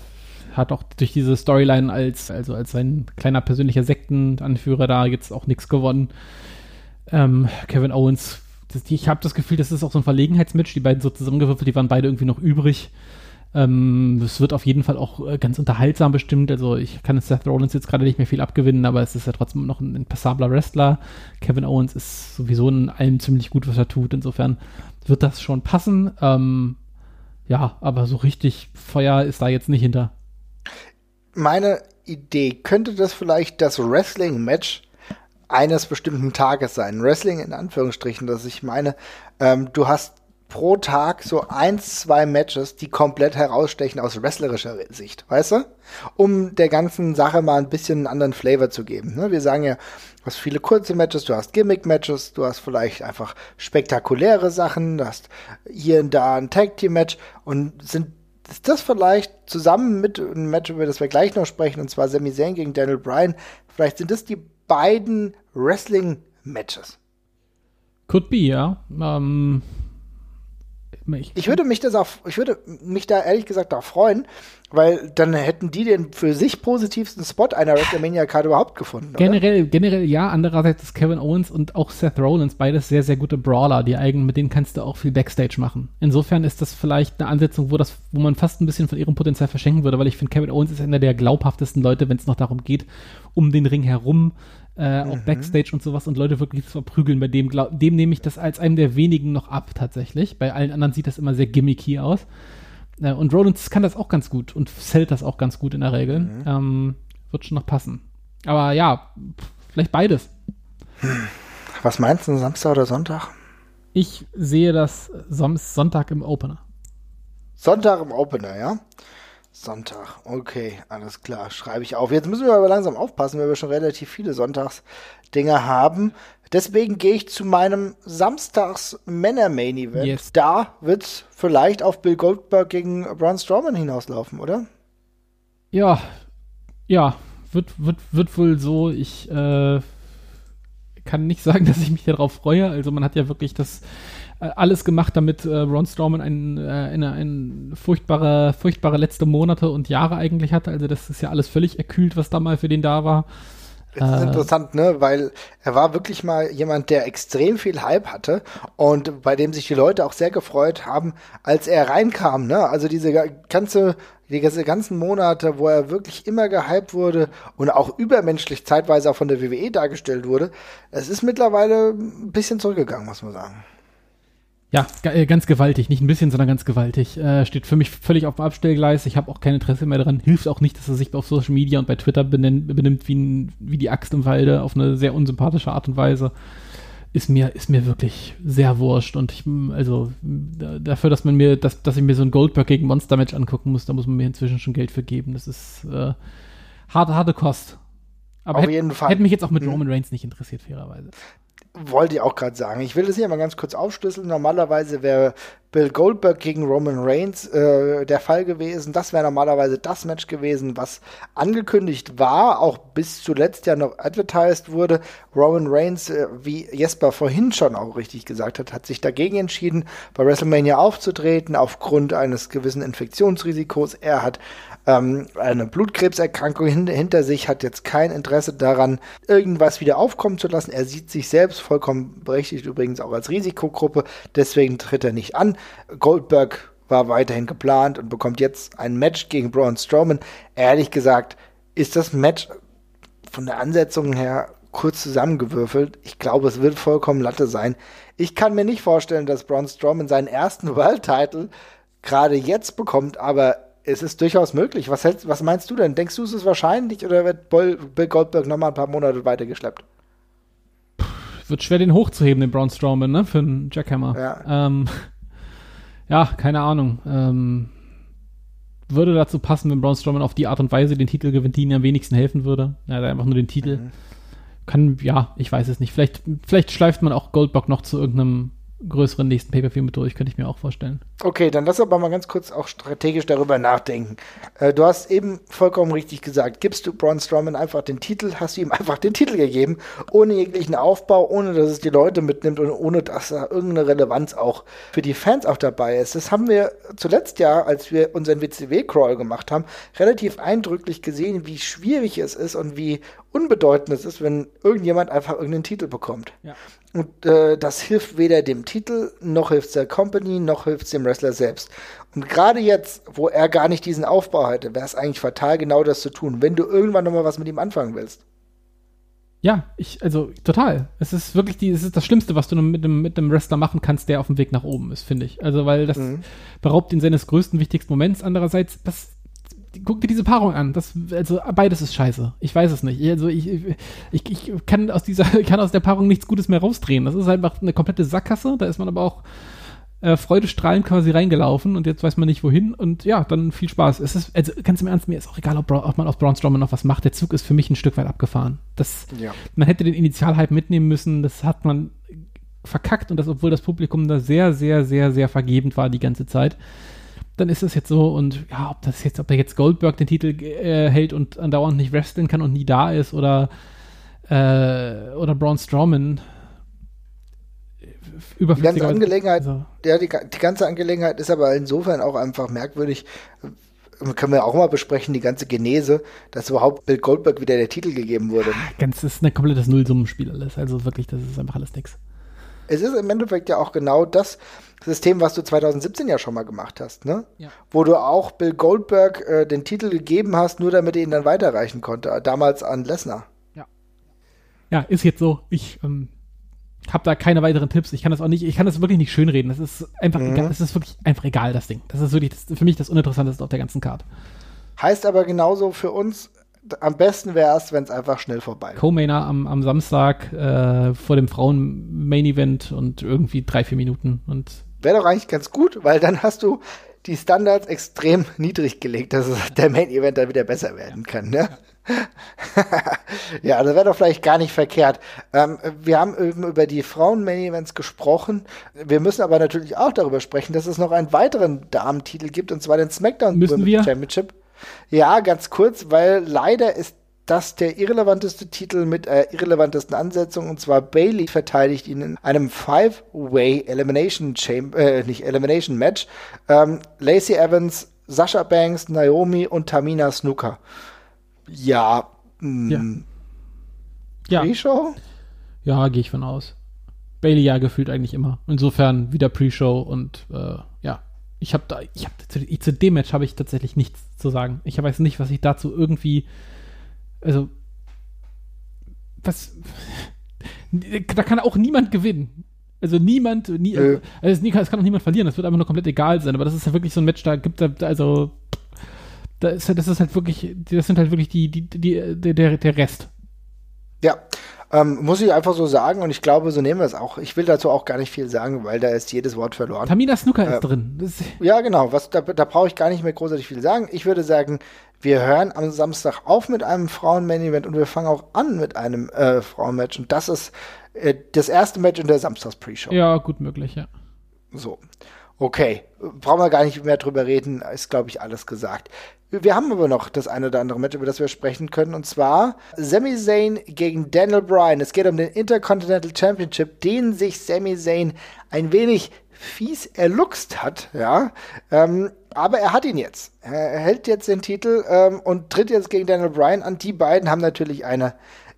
hat auch durch diese Storyline als, also als sein kleiner persönlicher Sektenanführer da jetzt auch nichts gewonnen. Ähm, Kevin Owens, das, ich habe das Gefühl, das ist auch so ein Verlegenheitsmatch, die beiden so zusammengewürfelt, die waren beide irgendwie noch übrig. Ähm, es wird auf jeden Fall auch äh, ganz unterhaltsam bestimmt. Also ich kann Seth Rollins jetzt gerade nicht mehr viel abgewinnen, aber es ist ja trotzdem noch ein, ein passabler Wrestler. Kevin Owens ist sowieso in allem ziemlich gut, was er tut. Insofern wird das schon passen. Ähm, ja, aber so richtig Feuer ist da jetzt nicht hinter. Meine Idee, könnte das vielleicht das Wrestling-Match eines bestimmten Tages sein? Wrestling in Anführungsstrichen, dass ich meine, ähm, du hast pro Tag so eins, zwei Matches, die komplett herausstechen aus wrestlerischer Sicht, weißt du? Um der ganzen Sache mal ein bisschen einen anderen Flavor zu geben. Ne? Wir sagen ja, du hast viele kurze Matches, du hast Gimmick-Matches, du hast vielleicht einfach spektakuläre Sachen, du hast hier und da ein Tag-Team-Match und sind ist das vielleicht zusammen mit einem Match, über das wir gleich noch sprechen, und zwar Sami Zayn gegen Daniel Bryan, vielleicht sind das die beiden Wrestling-Matches. Could be, ja. Ähm, ich, ich, würde mich das auch, ich würde mich da ehrlich gesagt auch freuen, weil dann hätten die den für sich positivsten Spot einer WrestleMania-Karte überhaupt gefunden. Generell, oder? generell ja. Andererseits ist Kevin Owens und auch Seth Rollins beides sehr, sehr gute Brawler, die eigenen, mit denen kannst du auch viel Backstage machen. Insofern ist das vielleicht eine Ansetzung, wo das, wo man fast ein bisschen von ihrem Potenzial verschenken würde, weil ich finde, Kevin Owens ist einer der glaubhaftesten Leute, wenn es noch darum geht, um den Ring herum äh, mhm. auch Backstage und sowas und Leute wirklich zu verprügeln. Bei dem, glaub, dem nehme ich das als einem der wenigen noch ab, tatsächlich. Bei allen anderen sieht das immer sehr gimmicky aus. Äh, und Rollins kann das auch ganz gut und zählt das auch ganz gut in der Regel. Mhm. Ähm, wird schon noch passen. Aber ja, vielleicht beides. Was meinst du, Samstag oder Sonntag? Ich sehe das Sonntag im Opener. Sonntag im Opener, ja? Sonntag, okay, alles klar, schreibe ich auf. Jetzt müssen wir aber langsam aufpassen, weil wir schon relativ viele Sonntagsdinger haben. Deswegen gehe ich zu meinem Samstags-Männer-Main-Event. Yes. Da wird es vielleicht auf Bill Goldberg gegen Braun Strowman hinauslaufen, oder? Ja, ja, wird, wird, wird wohl so. Ich äh, kann nicht [LAUGHS] sagen, dass ich mich darauf freue. Also man hat ja wirklich das alles gemacht, damit äh, Ron Strowman ein, äh, eine, ein furchtbare, furchtbare letzte Monate und Jahre eigentlich hatte. Also das ist ja alles völlig erkühlt, was da mal für den da war. Das ist äh, interessant, ne? Weil er war wirklich mal jemand, der extrem viel Hype hatte und bei dem sich die Leute auch sehr gefreut haben, als er reinkam, ne? Also diese ganze, die ganzen Monate, wo er wirklich immer gehypt wurde und auch übermenschlich zeitweise auch von der WWE dargestellt wurde, es ist mittlerweile ein bisschen zurückgegangen, muss man sagen. Ja, äh, ganz gewaltig. Nicht ein bisschen, sondern ganz gewaltig. Äh, steht für mich völlig auf dem Abstellgleis. Ich habe auch kein Interesse mehr daran. Hilft auch nicht, dass er sich auf Social Media und bei Twitter benimmt, benimmt wie, ein, wie die Axt im Walde auf eine sehr unsympathische Art und Weise. Ist mir, ist mir wirklich sehr wurscht. Und ich, also, dafür, dass man mir, dass, dass ich mir so ein Goldberg gegen Monster-Match angucken muss, da muss man mir inzwischen schon Geld für geben. Das ist äh, harte, harte Kost. Aber auf hätte, jeden Fall. Hätte mich jetzt auch mit hm. Roman Reigns nicht interessiert, fairerweise wollte ich auch gerade sagen. Ich will das hier mal ganz kurz aufschlüsseln. Normalerweise wäre Bill Goldberg gegen Roman Reigns äh, der Fall gewesen. Das wäre normalerweise das Match gewesen, was angekündigt war, auch bis zuletzt ja noch advertised wurde. Roman Reigns, äh, wie Jesper vorhin schon auch richtig gesagt hat, hat sich dagegen entschieden, bei WrestleMania aufzutreten, aufgrund eines gewissen Infektionsrisikos. Er hat ähm, eine Blutkrebserkrankung hin hinter sich, hat jetzt kein Interesse daran, irgendwas wieder aufkommen zu lassen. Er sieht sich selbst vollkommen berechtigt übrigens auch als Risikogruppe, deswegen tritt er nicht an. Goldberg war weiterhin geplant und bekommt jetzt ein Match gegen Braun Strowman. Ehrlich gesagt, ist das Match von der Ansetzung her kurz zusammengewürfelt. Ich glaube, es wird vollkommen Latte sein. Ich kann mir nicht vorstellen, dass Braun Strowman seinen ersten [LAUGHS] World Title gerade jetzt bekommt, aber es ist durchaus möglich. Was, hältst, was meinst du denn? Denkst du, es ist wahrscheinlich oder wird Bill Goldberg nochmal ein paar Monate weitergeschleppt? Wird schwer, den hochzuheben, den Braun Strowman, ne? Für einen Jackhammer. Ja, ähm, [LAUGHS] ja keine Ahnung. Ähm, würde dazu passen, wenn Braun Strowman auf die Art und Weise den Titel gewinnt, die ihm am wenigsten helfen würde. Er hat einfach nur den Titel. Mhm. Kann, ja, ich weiß es nicht. Vielleicht, vielleicht schleift man auch Goldberg noch zu irgendeinem größeren nächsten Pay-Per-View mit durch, könnte ich mir auch vorstellen. Okay, dann lass aber mal ganz kurz auch strategisch darüber nachdenken. Äh, du hast eben vollkommen richtig gesagt, gibst du Braun Strowman einfach den Titel, hast du ihm einfach den Titel gegeben, ohne jeglichen Aufbau, ohne dass es die Leute mitnimmt und ohne dass da irgendeine Relevanz auch für die Fans auch dabei ist. Das haben wir zuletzt ja, als wir unseren WCW-Crawl gemacht haben, relativ eindrücklich gesehen, wie schwierig es ist und wie unbedeutend es ist, wenn irgendjemand einfach irgendeinen Titel bekommt. Ja. Und äh, das hilft weder dem Titel, noch hilft es der Company, noch hilft es dem Wrestler selbst. Und gerade jetzt, wo er gar nicht diesen Aufbau hatte, wäre es eigentlich fatal, genau das zu tun, wenn du irgendwann nochmal was mit ihm anfangen willst. Ja, ich, also total. Es ist wirklich die, es ist das Schlimmste, was du mit einem, mit einem Wrestler machen kannst, der auf dem Weg nach oben ist, finde ich. Also, weil das mhm. beraubt ihn seines größten, wichtigsten Moments. Andererseits, das, guck dir diese Paarung an. Das, also beides ist scheiße. Ich weiß es nicht. Also ich, ich, ich kann aus dieser, [LAUGHS] kann aus der Paarung nichts Gutes mehr rausdrehen. Das ist einfach eine komplette Sackgasse. Da ist man aber auch äh, freudestrahlend quasi reingelaufen und jetzt weiß man nicht wohin und ja, dann viel Spaß. Es ist, also ganz im Ernst, mir ist auch egal, ob, ob man aus Braun Strowman noch was macht. Der Zug ist für mich ein Stück weit abgefahren. Das, ja. Man hätte den Initialhype mitnehmen müssen, das hat man verkackt und das, obwohl das Publikum da sehr, sehr, sehr, sehr vergebend war die ganze Zeit. Dann ist es jetzt so und ja, ob das jetzt, ob der jetzt Goldberg den Titel äh, hält und andauernd nicht wresteln kann und nie da ist oder äh, oder Braun Strowman, über die ganze Angelegenheit, also. ja, die, die, ganze Angelegenheit ist aber insofern auch einfach merkwürdig. Können wir auch mal besprechen, die ganze Genese, dass überhaupt Bill Goldberg wieder der Titel gegeben wurde. Ganz, das ist ein komplettes Nullsummenspiel alles. Also wirklich, das ist einfach alles nix. Es ist im Endeffekt ja auch genau das System, was du 2017 ja schon mal gemacht hast, ne? Ja. Wo du auch Bill Goldberg äh, den Titel gegeben hast, nur damit er ihn dann weiterreichen konnte. Damals an Lesnar. Ja. Ja, ist jetzt so. Ich ähm, habe da keine weiteren Tipps. Ich kann das auch nicht, ich kann das wirklich nicht schönreden. Das ist einfach mhm. egal. Das ist wirklich einfach egal, das Ding. Das ist wirklich das, für mich das Uninteressanteste auf der ganzen Karte. Heißt aber genauso für uns, am besten wäre es, wenn es einfach schnell vorbei Co-Mainer am, am Samstag äh, vor dem Frauen-Main-Event und irgendwie drei, vier Minuten. und Wäre doch eigentlich ganz gut, weil dann hast du die Standards extrem niedrig gelegt, dass der Main-Event dann wieder besser werden kann. Ne? [LAUGHS] ja, das wäre doch vielleicht gar nicht verkehrt. Ähm, wir haben eben über die Frauen-Main-Events gesprochen. Wir müssen aber natürlich auch darüber sprechen, dass es noch einen weiteren Damentitel gibt, und zwar den SmackDown müssen wir? Championship. Ja, ganz kurz, weil leider ist das der irrelevanteste Titel mit der irrelevantesten Ansetzung und zwar Bailey verteidigt ihn in einem Five-Way Elimination Chamber, äh, nicht Elimination Match. Ähm, Lacey Evans, Sasha Banks, Naomi und Tamina Snooker. Ja. Mh, hm. ja. Pre-Show? Ja, gehe ich von aus. Bailey ja gefühlt eigentlich immer. Insofern wieder Pre-Show und äh, ja. Ich habe da, ich habe zu, zu, dem Match habe ich tatsächlich nichts zu sagen. Ich weiß nicht, was ich dazu irgendwie, also was, [LAUGHS] da kann auch niemand gewinnen. Also niemand, nie, also, es, kann auch niemand verlieren. Das wird einfach nur komplett egal sein. Aber das ist ja wirklich so ein Match, da gibt es also da ist, das ist halt wirklich, das sind halt wirklich die, die, die, der, der Rest. Ja, ähm, muss ich einfach so sagen und ich glaube, so nehmen wir es auch. Ich will dazu auch gar nicht viel sagen, weil da ist jedes Wort verloren. Tamina Snooker äh, ist drin. ja, genau. Was, da da brauche ich gar nicht mehr großartig viel sagen. Ich würde sagen, wir hören am Samstag auf mit einem Frauen-Main-Event und wir fangen auch an mit einem äh, Frauen-Match. Und das ist äh, das erste Match in der Samstags-Pre-Show. Ja, gut möglich, ja. So. Okay, brauchen wir gar nicht mehr drüber reden, ist, glaube ich, alles gesagt. Wir haben aber noch das eine oder andere Match, über das wir sprechen können, und zwar Sami Zayn gegen Daniel Bryan. Es geht um den Intercontinental Championship, den sich Sami Zayn ein wenig fies erluchst hat, ja. Ähm, aber er hat ihn jetzt. Er hält jetzt den Titel ähm, und tritt jetzt gegen Daniel Bryan an. Die beiden haben natürlich eine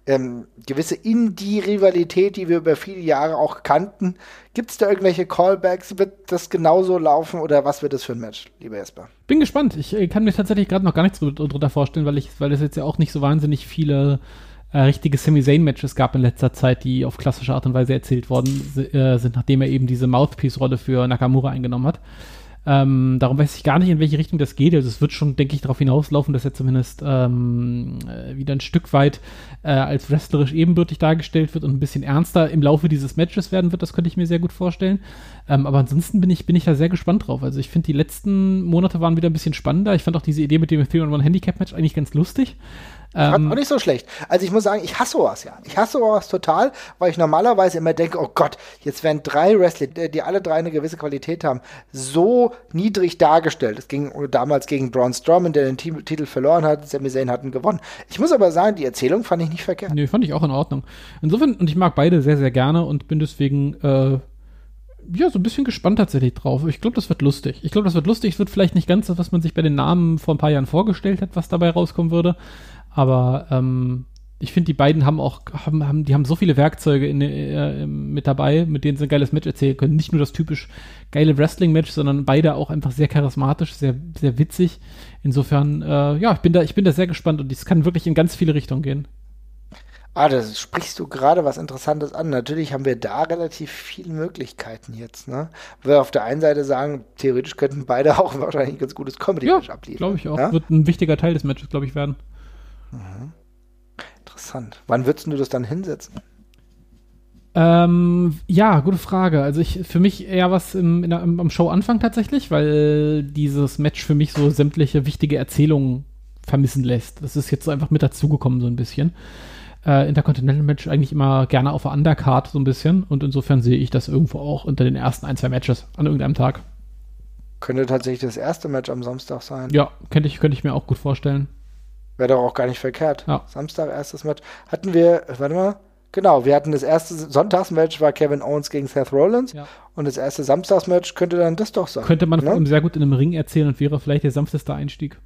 ähm, gewisse Indie-Rivalität, die wir über viele Jahre auch kannten. Gibt es da irgendwelche Callbacks? Wird das genauso laufen oder was wird das für ein Match, lieber Jesper? Bin gespannt. Ich äh, kann mir tatsächlich gerade noch gar nichts drunter vorstellen, weil ich, weil es jetzt ja auch nicht so wahnsinnig viele äh, richtige Sami Zayn-Matches gab in letzter Zeit, die auf klassische Art und Weise erzählt worden äh, sind, nachdem er eben diese Mouthpiece-Rolle für Nakamura eingenommen hat. Ähm, darum weiß ich gar nicht, in welche Richtung das geht. Also es wird schon, denke ich, darauf hinauslaufen, dass er zumindest ähm, äh, wieder ein Stück weit äh, als wrestlerisch ebenbürtig dargestellt wird und ein bisschen ernster im Laufe dieses Matches werden wird. Das könnte ich mir sehr gut vorstellen. Ähm, aber ansonsten bin ich, bin ich da sehr gespannt drauf. Also ich finde, die letzten Monate waren wieder ein bisschen spannender. Ich fand auch diese Idee mit dem 3-on-1-Handicap-Match eigentlich ganz lustig. Ähm, auch nicht so schlecht. Also ich muss sagen, ich hasse sowas ja. Ich hasse sowas total, weil ich normalerweise immer denke, oh Gott, jetzt werden drei Wrestler, die alle drei eine gewisse Qualität haben, so niedrig dargestellt. Es ging damals gegen Braun Strowman, der den Titel verloren hat, Sami Zayn hatten gewonnen. Ich muss aber sagen, die Erzählung fand ich nicht verkehrt. Nee, fand ich auch in Ordnung. Insofern, und ich mag beide sehr, sehr gerne und bin deswegen äh, ja, so ein bisschen gespannt tatsächlich drauf. Ich glaube, das wird lustig. Ich glaube, das wird lustig. Es wird vielleicht nicht ganz das, was man sich bei den Namen vor ein paar Jahren vorgestellt hat, was dabei rauskommen würde. Aber ähm, Ich finde, die beiden haben auch, haben, haben, die haben so viele Werkzeuge in, äh, mit dabei, mit denen sie ein geiles Match erzählen können. Nicht nur das typisch geile Wrestling-Match, sondern beide auch einfach sehr charismatisch, sehr, sehr witzig. Insofern, äh, ja, ich bin da, ich bin da sehr gespannt und es kann wirklich in ganz viele Richtungen gehen. Ah, das sprichst du gerade was Interessantes an. Natürlich haben wir da relativ viele Möglichkeiten jetzt, ne? Wir auf der einen Seite sagen, theoretisch könnten beide [LAUGHS] auch wahrscheinlich ein ganz gutes Comedy-Match ja, abliefern. glaube ich auch. Ja? Wird ein wichtiger Teil des Matches, glaube ich, werden. Mhm. Interessant. Wann würdest du das dann hinsetzen? Ähm, ja, gute Frage. Also ich für mich eher was im, der, am Show-Anfang tatsächlich, weil dieses Match für mich so sämtliche wichtige Erzählungen vermissen lässt. Das ist jetzt so einfach mit dazugekommen so ein bisschen. Äh, Intercontinental Match eigentlich immer gerne auf der Undercard so ein bisschen und insofern sehe ich das irgendwo auch unter den ersten ein, zwei Matches an irgendeinem Tag. Könnte tatsächlich das erste Match am Samstag sein. Ja, könnte ich, könnte ich mir auch gut vorstellen. Wäre doch auch gar nicht verkehrt. Ja. Samstag, erstes Match. Hatten wir, warte mal, genau, wir hatten das erste Sonntagsmatch war Kevin Owens gegen Seth Rollins ja. und das erste Samstagsmatch könnte dann das doch sein. Könnte man ne? sehr gut in einem Ring erzählen und wäre vielleicht der sanfteste Einstieg.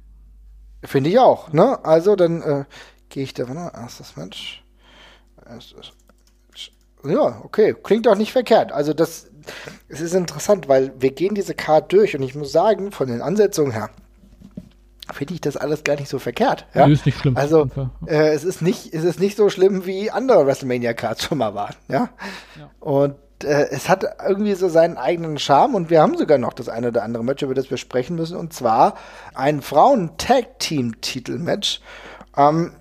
Finde ich auch, ne? Also dann äh, gehe ich da, warte erstes Match. Ja, okay, klingt auch nicht verkehrt. Also das, es ist interessant, weil wir gehen diese Card durch und ich muss sagen, von den Ansetzungen her, finde ich das alles gar nicht so verkehrt. Ja? Nee, ist nicht schlimm. Also äh, es ist nicht, es ist nicht so schlimm wie andere WrestleMania Cards schon mal waren. Ja. ja. Und äh, es hat irgendwie so seinen eigenen Charme und wir haben sogar noch das eine oder andere Match, über das wir sprechen müssen und zwar ein Frauen-Tag-Team-Titel-Match. Ähm,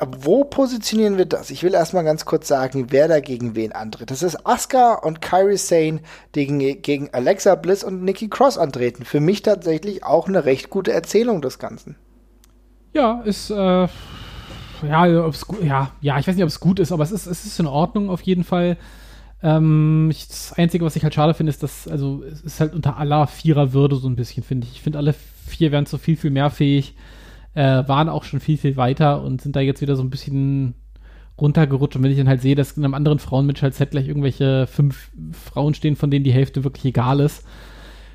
wo positionieren wir das? Ich will erstmal ganz kurz sagen, wer da gegen wen antritt. Das ist Asuka und Kyrie Sane gegen, gegen Alexa Bliss und Nikki Cross antreten. Für mich tatsächlich auch eine recht gute Erzählung des Ganzen. Ja, ist, äh, ja, ob's, ja, ja, ich weiß nicht, ob es gut ist, aber es ist, es ist in Ordnung auf jeden Fall. Ähm, ich, das Einzige, was ich halt schade finde, ist, dass, also, es ist halt unter aller Vierer Würde so ein bisschen, finde ich. Ich finde, alle vier wären so viel, viel mehr fähig äh, waren auch schon viel, viel weiter und sind da jetzt wieder so ein bisschen runtergerutscht. Und wenn ich dann halt sehe, dass in einem anderen Frauenmatch halt gleich irgendwelche fünf Frauen stehen, von denen die Hälfte wirklich egal ist,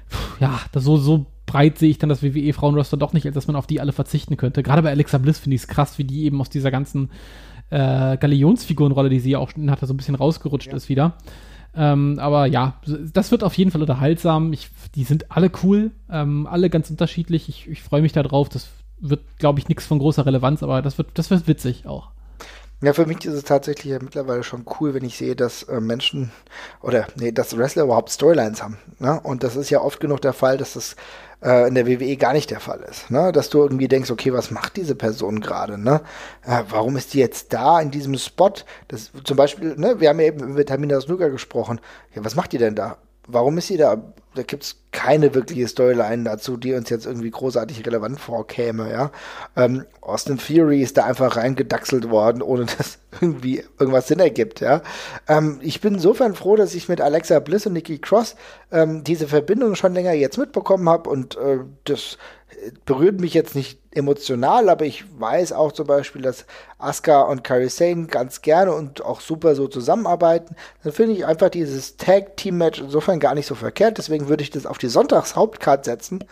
Puh, ja, das so, so breit sehe ich dann das WWE Frauenroster doch nicht, als dass man auf die alle verzichten könnte. Gerade bei Alexa Bliss finde ich es krass, wie die eben aus dieser ganzen äh, Galionsfigurenrolle, die sie ja auch schon hatte, so ein bisschen rausgerutscht ja. ist wieder. Ähm, aber ja, das wird auf jeden Fall unterhaltsam. Ich, die sind alle cool, ähm, alle ganz unterschiedlich. Ich, ich freue mich darauf. Das, wird, glaube ich, nichts von großer Relevanz, aber das wird, das wird witzig auch. Ja, für mich ist es tatsächlich ja mittlerweile schon cool, wenn ich sehe, dass äh, Menschen oder nee, dass Wrestler überhaupt Storylines haben. Ne? Und das ist ja oft genug der Fall, dass das äh, in der WWE gar nicht der Fall ist. Ne? Dass du irgendwie denkst, okay, was macht diese Person gerade? Ne? Äh, warum ist die jetzt da in diesem Spot? Das zum Beispiel, ne, wir haben ja eben mit Tamina Snuka gesprochen. Ja, was macht die denn da? Warum ist sie da? Da gibt es keine wirkliche Storyline dazu, die uns jetzt irgendwie großartig relevant vorkäme, ja. Ähm, Austin Theory ist da einfach reingedaxelt worden, ohne [LAUGHS] dass irgendwie irgendwas Sinn ergibt, ja. Ähm, ich bin insofern froh, dass ich mit Alexa Bliss und Nikki Cross ähm, diese Verbindung schon länger jetzt mitbekommen habe und äh, das berührt mich jetzt nicht emotional, aber ich weiß auch zum Beispiel, dass Asuka und Kairi Sane ganz gerne und auch super so zusammenarbeiten. Dann finde ich einfach dieses Tag-Team-Match insofern gar nicht so verkehrt. Deswegen würde ich das auf die Sonntags-Hauptcard setzen.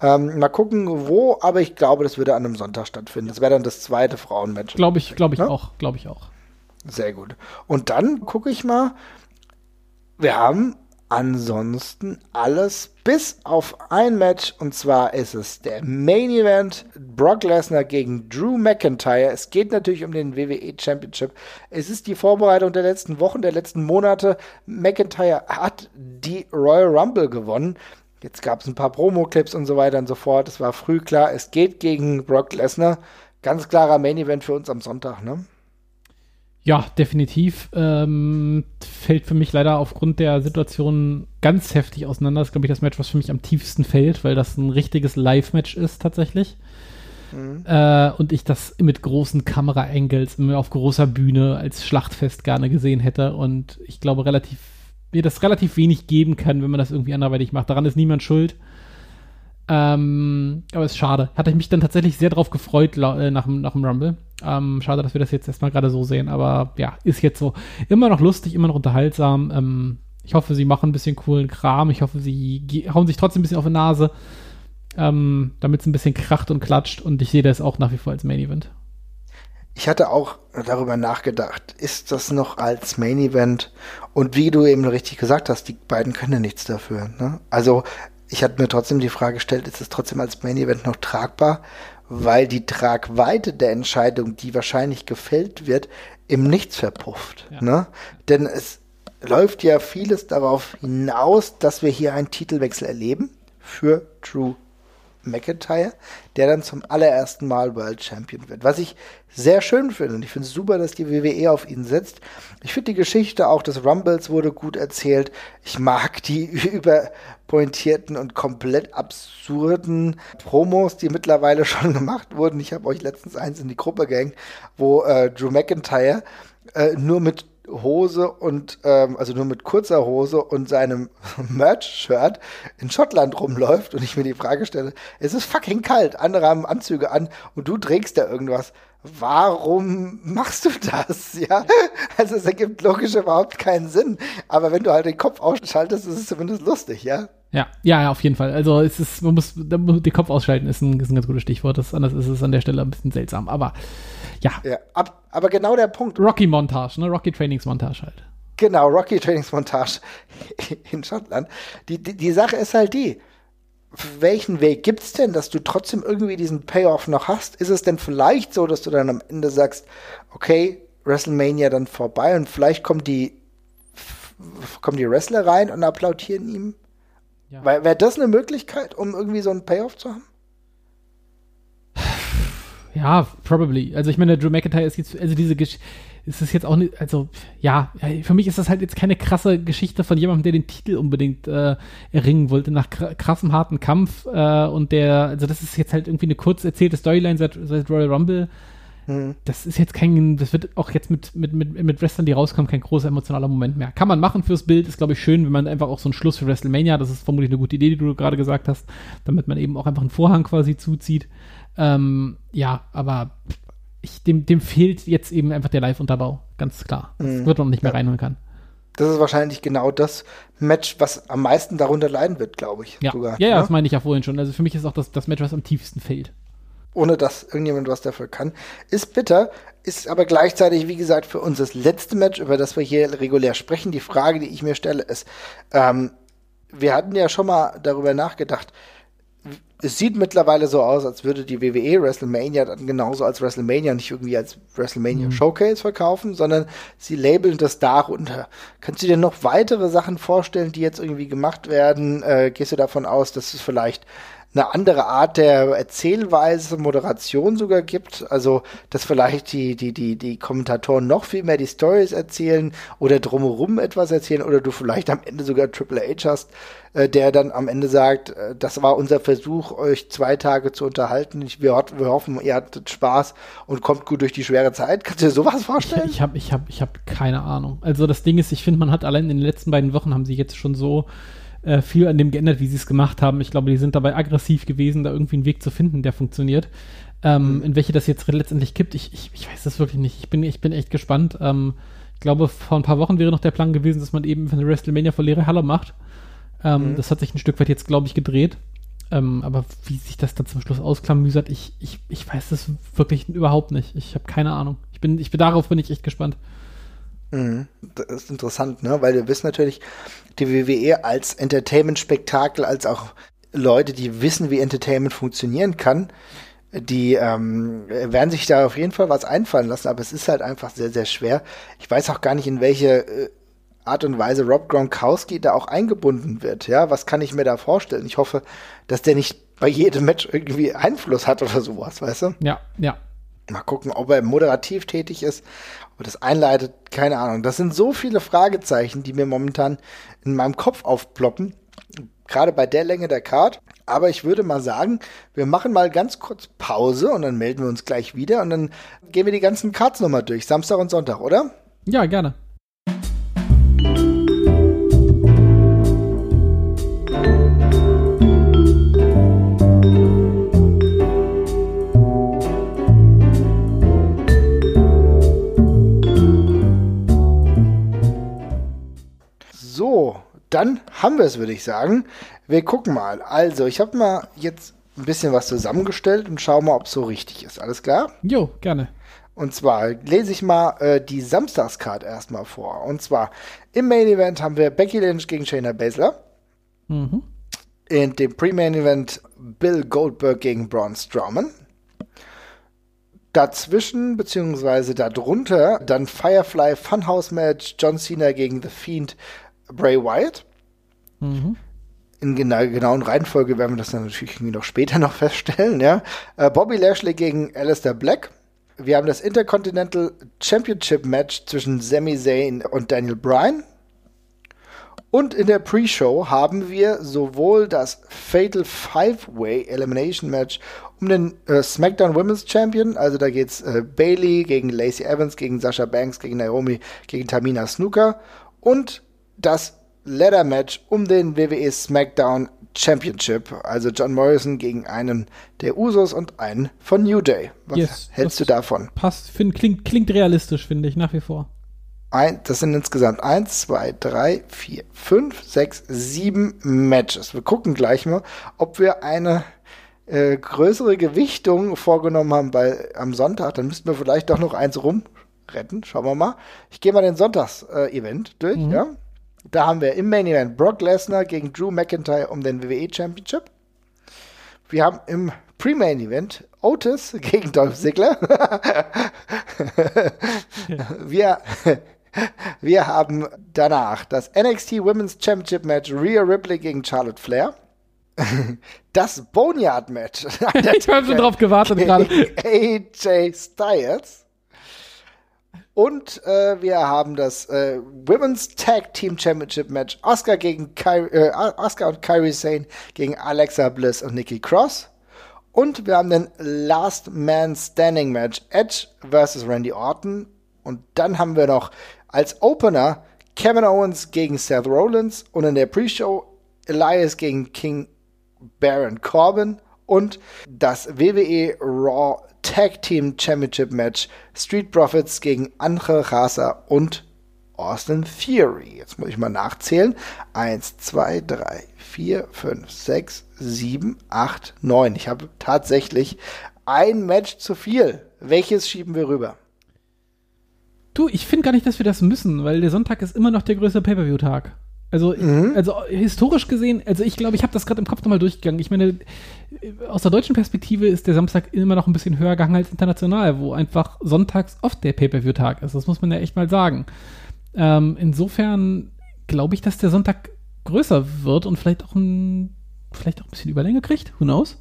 Ähm, mal gucken, wo, aber ich glaube, das würde an einem Sonntag stattfinden. Das wäre dann das zweite Frauenmatch. Glaube ich, glaube ich ja? auch, glaube ich auch. Sehr gut. Und dann gucke ich mal, wir haben Ansonsten alles bis auf ein Match und zwar ist es der Main Event Brock Lesnar gegen Drew McIntyre. Es geht natürlich um den WWE Championship. Es ist die Vorbereitung der letzten Wochen, der letzten Monate. McIntyre hat die Royal Rumble gewonnen. Jetzt gab es ein paar Promo-Clips und so weiter und so fort. Es war früh klar, es geht gegen Brock Lesnar. Ganz klarer Main Event für uns am Sonntag, ne? Ja, definitiv. Ähm, fällt für mich leider aufgrund der Situation ganz heftig auseinander. Das ist, glaube ich, das Match, was für mich am tiefsten fällt, weil das ein richtiges Live-Match ist tatsächlich. Mhm. Äh, und ich das mit großen Kamera-Angles auf großer Bühne als Schlachtfest gerne gesehen hätte. Und ich glaube, relativ, mir das relativ wenig geben kann, wenn man das irgendwie anderweitig macht. Daran ist niemand schuld. Ähm, aber ist schade. Hatte ich mich dann tatsächlich sehr drauf gefreut äh, nach, nach dem Rumble. Ähm, schade, dass wir das jetzt erstmal gerade so sehen, aber ja, ist jetzt so. Immer noch lustig, immer noch unterhaltsam. Ähm, ich hoffe, sie machen ein bisschen coolen Kram. Ich hoffe, sie hauen sich trotzdem ein bisschen auf die Nase, ähm, damit es ein bisschen kracht und klatscht. Und ich sehe das auch nach wie vor als Main Event. ich hatte auch darüber nachgedacht, ist das noch als Main Event? Und wie du eben richtig gesagt hast, die beiden können ja nichts dafür. Ne? Also ich hatte mir trotzdem die Frage gestellt, ist es trotzdem als Main Event noch tragbar? Weil die Tragweite der Entscheidung, die wahrscheinlich gefällt wird, im Nichts verpufft. Ja. Ne? Denn es läuft ja vieles darauf hinaus, dass wir hier einen Titelwechsel erleben für Drew McIntyre, der dann zum allerersten Mal World Champion wird. Was ich sehr schön finde und ich finde es super, dass die WWE auf ihn setzt. Ich finde die Geschichte auch des Rumbles wurde gut erzählt. Ich mag die [LAUGHS] überpointierten und komplett absurden Promos, die mittlerweile schon gemacht wurden. Ich habe euch letztens eins in die Gruppe gehängt, wo äh, Drew McIntyre äh, nur mit Hose und ähm, also nur mit kurzer Hose und seinem [LAUGHS] Merch-Shirt in Schottland rumläuft und ich mir die Frage stelle, es ist fucking kalt, andere haben Anzüge an und du trägst da irgendwas. Warum machst du das? [LAUGHS] Ja, also es ergibt logisch überhaupt keinen Sinn. Aber wenn du halt den Kopf ausschaltest, ist es zumindest lustig, ja? Ja, ja, auf jeden Fall. Also es ist, man muss, den Kopf ausschalten ist ein, ist ein ganz gutes Stichwort. Das, anders ist es an der Stelle ein bisschen seltsam. Aber ja. ja ab, aber genau der Punkt. Rocky-Montage, ne? Rocky-Trainingsmontage halt. Genau, Rocky-Trainingsmontage [LAUGHS] in Schottland. Die, die, die Sache ist halt die, welchen Weg gibt's denn, dass du trotzdem irgendwie diesen Payoff noch hast? Ist es denn vielleicht so, dass du dann am Ende sagst, okay, WrestleMania dann vorbei und vielleicht kommen die, kommen die Wrestler rein und applaudieren ihm? Ja. Wäre das eine Möglichkeit, um irgendwie so einen Payoff zu haben? Ja, probably. Also ich meine, Drew McIntyre ist jetzt, also diese Geschichte, ist es jetzt auch nicht, also ja, für mich ist das halt jetzt keine krasse Geschichte von jemandem, der den Titel unbedingt äh, erringen wollte, nach krassem harten Kampf äh, und der, also das ist jetzt halt irgendwie eine kurz erzählte Storyline seit, seit Royal Rumble. Mhm. Das ist jetzt kein, das wird auch jetzt mit, mit, mit, mit Wrestlern, die rauskommen, kein großer emotionaler Moment mehr. Kann man machen fürs Bild, ist glaube ich schön, wenn man einfach auch so einen Schluss für WrestleMania, das ist vermutlich eine gute Idee, die du gerade gesagt hast, damit man eben auch einfach einen Vorhang quasi zuzieht. Ähm, ja, aber ich, dem, dem fehlt jetzt eben einfach der Live-Unterbau, ganz klar. Das mhm. wird man nicht mehr ja. reinholen kann. Das ist wahrscheinlich genau das Match, was am meisten darunter leiden wird, glaube ich. Ja, sogar, ja, ja, ne? das meine ich ja vorhin schon. Also für mich ist auch das, das Match, was am tiefsten fehlt. Ohne dass irgendjemand was dafür kann. Ist bitter, ist aber gleichzeitig, wie gesagt, für uns das letzte Match, über das wir hier regulär sprechen. Die Frage, die ich mir stelle, ist, ähm, wir hatten ja schon mal darüber nachgedacht, es sieht mittlerweile so aus, als würde die WWE WrestleMania dann genauso als WrestleMania nicht irgendwie als WrestleMania mhm. Showcase verkaufen, sondern sie labeln das darunter. Kannst du dir noch weitere Sachen vorstellen, die jetzt irgendwie gemacht werden? Äh, gehst du davon aus, dass es vielleicht eine andere Art der Erzählweise, Moderation sogar gibt. Also, dass vielleicht die, die, die, die Kommentatoren noch viel mehr die Stories erzählen oder drumherum etwas erzählen oder du vielleicht am Ende sogar Triple H hast, äh, der dann am Ende sagt, äh, das war unser Versuch, euch zwei Tage zu unterhalten. Ich, wir, wir, hoffen, ihr hattet Spaß und kommt gut durch die schwere Zeit. Kannst du dir sowas vorstellen? Ich, habe ich hab, ich hab keine Ahnung. Also das Ding ist, ich finde, man hat allein in den letzten beiden Wochen haben sie jetzt schon so äh, viel an dem geändert, wie sie es gemacht haben. Ich glaube, die sind dabei aggressiv gewesen, da irgendwie einen Weg zu finden, der funktioniert. Ähm, mhm. In welche das jetzt letztendlich gibt, ich, ich, ich weiß das wirklich nicht. Ich bin, ich bin echt gespannt. Ähm, ich glaube, vor ein paar Wochen wäre noch der Plan gewesen, dass man eben eine WrestleMania vor leere Halle macht. Ähm, mhm. Das hat sich ein Stück weit jetzt, glaube ich, gedreht. Ähm, aber wie sich das dann zum Schluss ausklamüsert, ich, ich, ich weiß das wirklich überhaupt nicht. Ich habe keine Ahnung. Ich bin, ich bin darauf bin ich echt gespannt. Mhm. Das ist interessant, ne? Weil wir wissen natürlich, die WWE als Entertainment-Spektakel, als auch Leute, die wissen, wie Entertainment funktionieren kann, die ähm, werden sich da auf jeden Fall was einfallen lassen, aber es ist halt einfach sehr, sehr schwer. Ich weiß auch gar nicht, in welche äh, Art und Weise Rob Gronkowski da auch eingebunden wird. Ja, was kann ich mir da vorstellen? Ich hoffe, dass der nicht bei jedem Match irgendwie Einfluss hat oder sowas, weißt du? Ja, ja. Mal gucken, ob er moderativ tätig ist, ob er das einleitet, keine Ahnung. Das sind so viele Fragezeichen, die mir momentan in meinem Kopf aufploppen, gerade bei der Länge der Card. Aber ich würde mal sagen, wir machen mal ganz kurz Pause und dann melden wir uns gleich wieder und dann gehen wir die ganzen Cards nochmal durch, Samstag und Sonntag, oder? Ja, gerne. Dann haben wir es, würde ich sagen. Wir gucken mal. Also, ich habe mal jetzt ein bisschen was zusammengestellt und schauen mal, ob es so richtig ist. Alles klar? Jo, gerne. Und zwar lese ich mal äh, die Samstagscard erstmal vor. Und zwar im Main Event haben wir Becky Lynch gegen Shayna Baszler. Mhm. In dem Pre-Main Event Bill Goldberg gegen Braun Strowman. Dazwischen, beziehungsweise darunter, dann Firefly Funhouse Match, John Cena gegen The Fiend, Bray Wyatt. Mhm. In genau, genauen Reihenfolge werden wir das dann natürlich irgendwie noch später noch feststellen, ja. Äh, Bobby Lashley gegen Alistair Black. Wir haben das Intercontinental Championship Match zwischen Sami Zayn und Daniel Bryan. Und in der Pre-Show haben wir sowohl das Fatal Five-Way Elimination Match um den äh, SmackDown Women's Champion, also da geht's äh, Bailey gegen Lacey Evans, gegen Sasha Banks, gegen Naomi, gegen Tamina Snooker und das Ladder Match um den WWE SmackDown Championship, also John Morrison gegen einen der Usos und einen von New Day. Was Yes, hältst du davon? Passt, find, klingt, klingt realistisch, finde ich, nach wie vor. Ein, das sind insgesamt eins, zwei, drei, vier, fünf, sechs, sieben Matches. Wir gucken gleich mal, ob wir eine äh, größere Gewichtung vorgenommen haben bei, am Sonntag. Dann müssten wir vielleicht doch noch eins rumretten. Schauen wir mal. Ich gehe mal den Sonntags-Event durch. Ja? Da haben wir im Main Event Brock Lesnar gegen Drew McIntyre um den WWE Championship. Wir haben im Pre-Main Event Otis [LAUGHS] gegen Dolph Ziggler. [LAUGHS] wir, [LAUGHS] wir haben danach das NXT Women's Championship Match Rhea Ripley gegen Charlotte Flair. Das Boneyard Match. Ich habe schon drauf gewartet gerade. AJ Styles. Und äh, wir haben das äh, Women's Tag Team Championship Match Oscar gegen Ky äh, Oscar und Kyrie Sane gegen Alexa Bliss und Nikki Cross. Und wir haben den Last Man Standing Match Edge versus Randy Orton. Und dann haben wir noch als Opener Kevin Owens gegen Seth Rollins und in der Pre-Show Elias gegen King Baron Corbin und das WWE Raw Tag Team Championship Match Street Profits gegen Angel Rasa und Austin Theory. Jetzt muss ich mal nachzählen. Eins, zwei, drei, vier, fünf, sechs, sieben, acht, neun. Ich habe tatsächlich ein Match zu viel. Welches schieben wir rüber? Du, ich finde gar nicht, dass wir das müssen, weil der Sonntag ist immer noch der größte Pay-Per-View-Tag. Also, also historisch gesehen, also ich glaube, ich habe das gerade im Kopf nochmal durchgegangen. Ich meine, aus der deutschen Perspektive ist der Samstag immer noch ein bisschen höher gegangen als international, wo einfach sonntags oft der Pay-Per-View-Tag ist. Das muss man ja echt mal sagen. Ähm, insofern glaube ich, dass der Sonntag größer wird und vielleicht auch ein, vielleicht auch ein bisschen Überlänge kriegt. Who knows?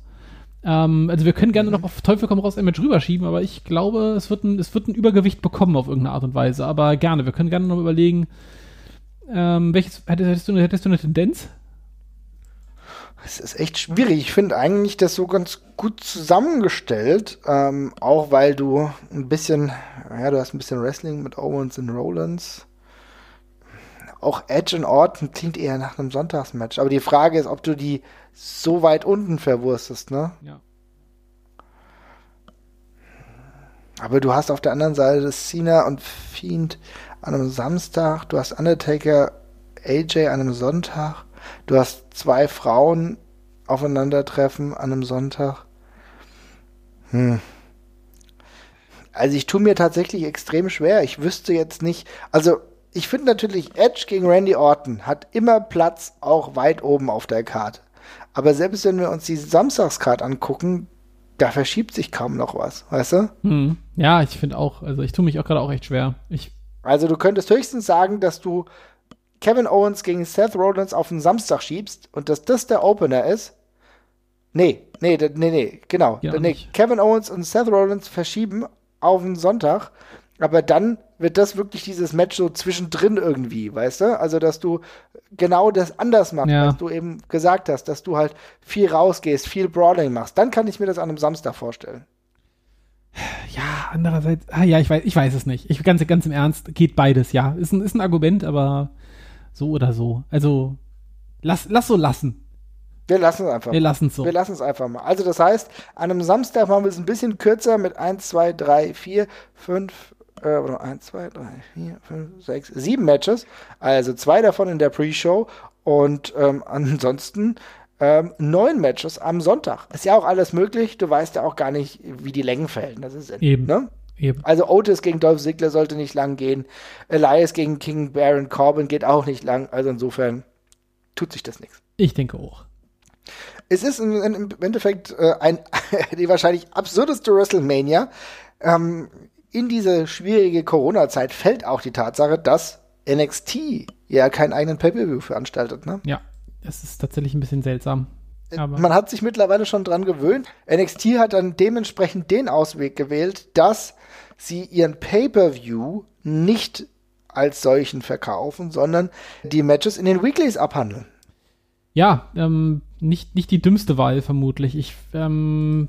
Ähm, also wir können gerne noch auf Teufel komm raus ein Match rüberschieben, aber ich glaube, es wird, ein, es wird ein Übergewicht bekommen auf irgendeine Art und Weise. Aber gerne, wir können gerne noch überlegen, ähm, welches, hättest, du, hättest du eine Tendenz? Es ist echt schwierig. Ich finde eigentlich das so ganz gut zusammengestellt. Ähm, auch weil du ein bisschen, ja, du hast ein bisschen Wrestling mit Owens und Rollins. Auch Edge und Orton klingt eher nach einem Sonntagsmatch. Aber die Frage ist, ob du die so weit unten verwurstest, ne? Ja. Aber du hast auf der anderen Seite das Cena und Fiend an einem Samstag, du hast Undertaker, AJ an einem Sonntag, du hast zwei Frauen aufeinandertreffen an einem Sonntag. Hm. Also ich tue mir tatsächlich extrem schwer. Ich wüsste jetzt nicht, also ich finde natürlich Edge gegen Randy Orton hat immer Platz auch weit oben auf der Karte. Aber selbst wenn wir uns die Samstagskarte angucken, da verschiebt sich kaum noch was, weißt du? Hm. Ja, ich finde auch, also ich tue mich auch gerade auch echt schwer. Ich, Also du könntest höchstens sagen, dass du Kevin Owens gegen Seth Rollins auf den Samstag schiebst und dass das der Opener ist. Nee, nee, nee, nee, genau. Ja, nee. Kevin Owens und Seth Rollins verschieben auf den Sonntag, aber dann wird das wirklich dieses Match so zwischendrin irgendwie, weißt du? Also, dass du genau das anders machst, Ja. was du eben gesagt hast, dass du halt viel rausgehst, viel Brawling machst. Dann kann ich mir das an einem Samstag vorstellen. Ja, andererseits, ah, ja, ich weiß, ich weiß es nicht. Ich ganz, ganz im Ernst, geht beides, ja. Ist ein, ist ein Argument, aber so oder so. Also, lass, lass so lassen. Wir lassen es einfach Wir mal. lassen es so. Wir lassen es einfach mal. Also das heißt, an einem Samstag machen wir es ein bisschen kürzer mit 1, 2, 3, 4, 5, äh, oder 1, 2, 3, 4, 5, 6, 7 Matches. Also zwei davon in der Pre-Show und ähm, [LAUGHS] ansonsten ähm, neun Matches am Sonntag. Ist ja auch alles möglich. Du weißt ja auch gar nicht, wie die Längenverhältnisse sind. Eben. Ne? Eben. Also Otis gegen Dolph Ziggler sollte nicht lang gehen. Elias gegen King Baron Corbin geht auch nicht lang. Also insofern tut sich das nichts. Ich denke auch. Es ist im, im Endeffekt äh, ein, [LAUGHS] die wahrscheinlich absurdeste WrestleMania. Ähm, in diese schwierige Corona-Zeit fällt auch die Tatsache, dass NXT ja keinen eigenen Pay-Per-View veranstaltet. Ne? Ja, es ist tatsächlich ein bisschen seltsam. Äh, Aber Man hat sich mittlerweile schon dran gewöhnt. NXT hat dann dementsprechend den Ausweg gewählt, dass sie ihren Pay-Per-View nicht als solchen verkaufen, sondern die Matches in den Weeklies abhandeln. Ja, ähm, nicht, nicht die dümmste Wahl vermutlich. Ich ähm,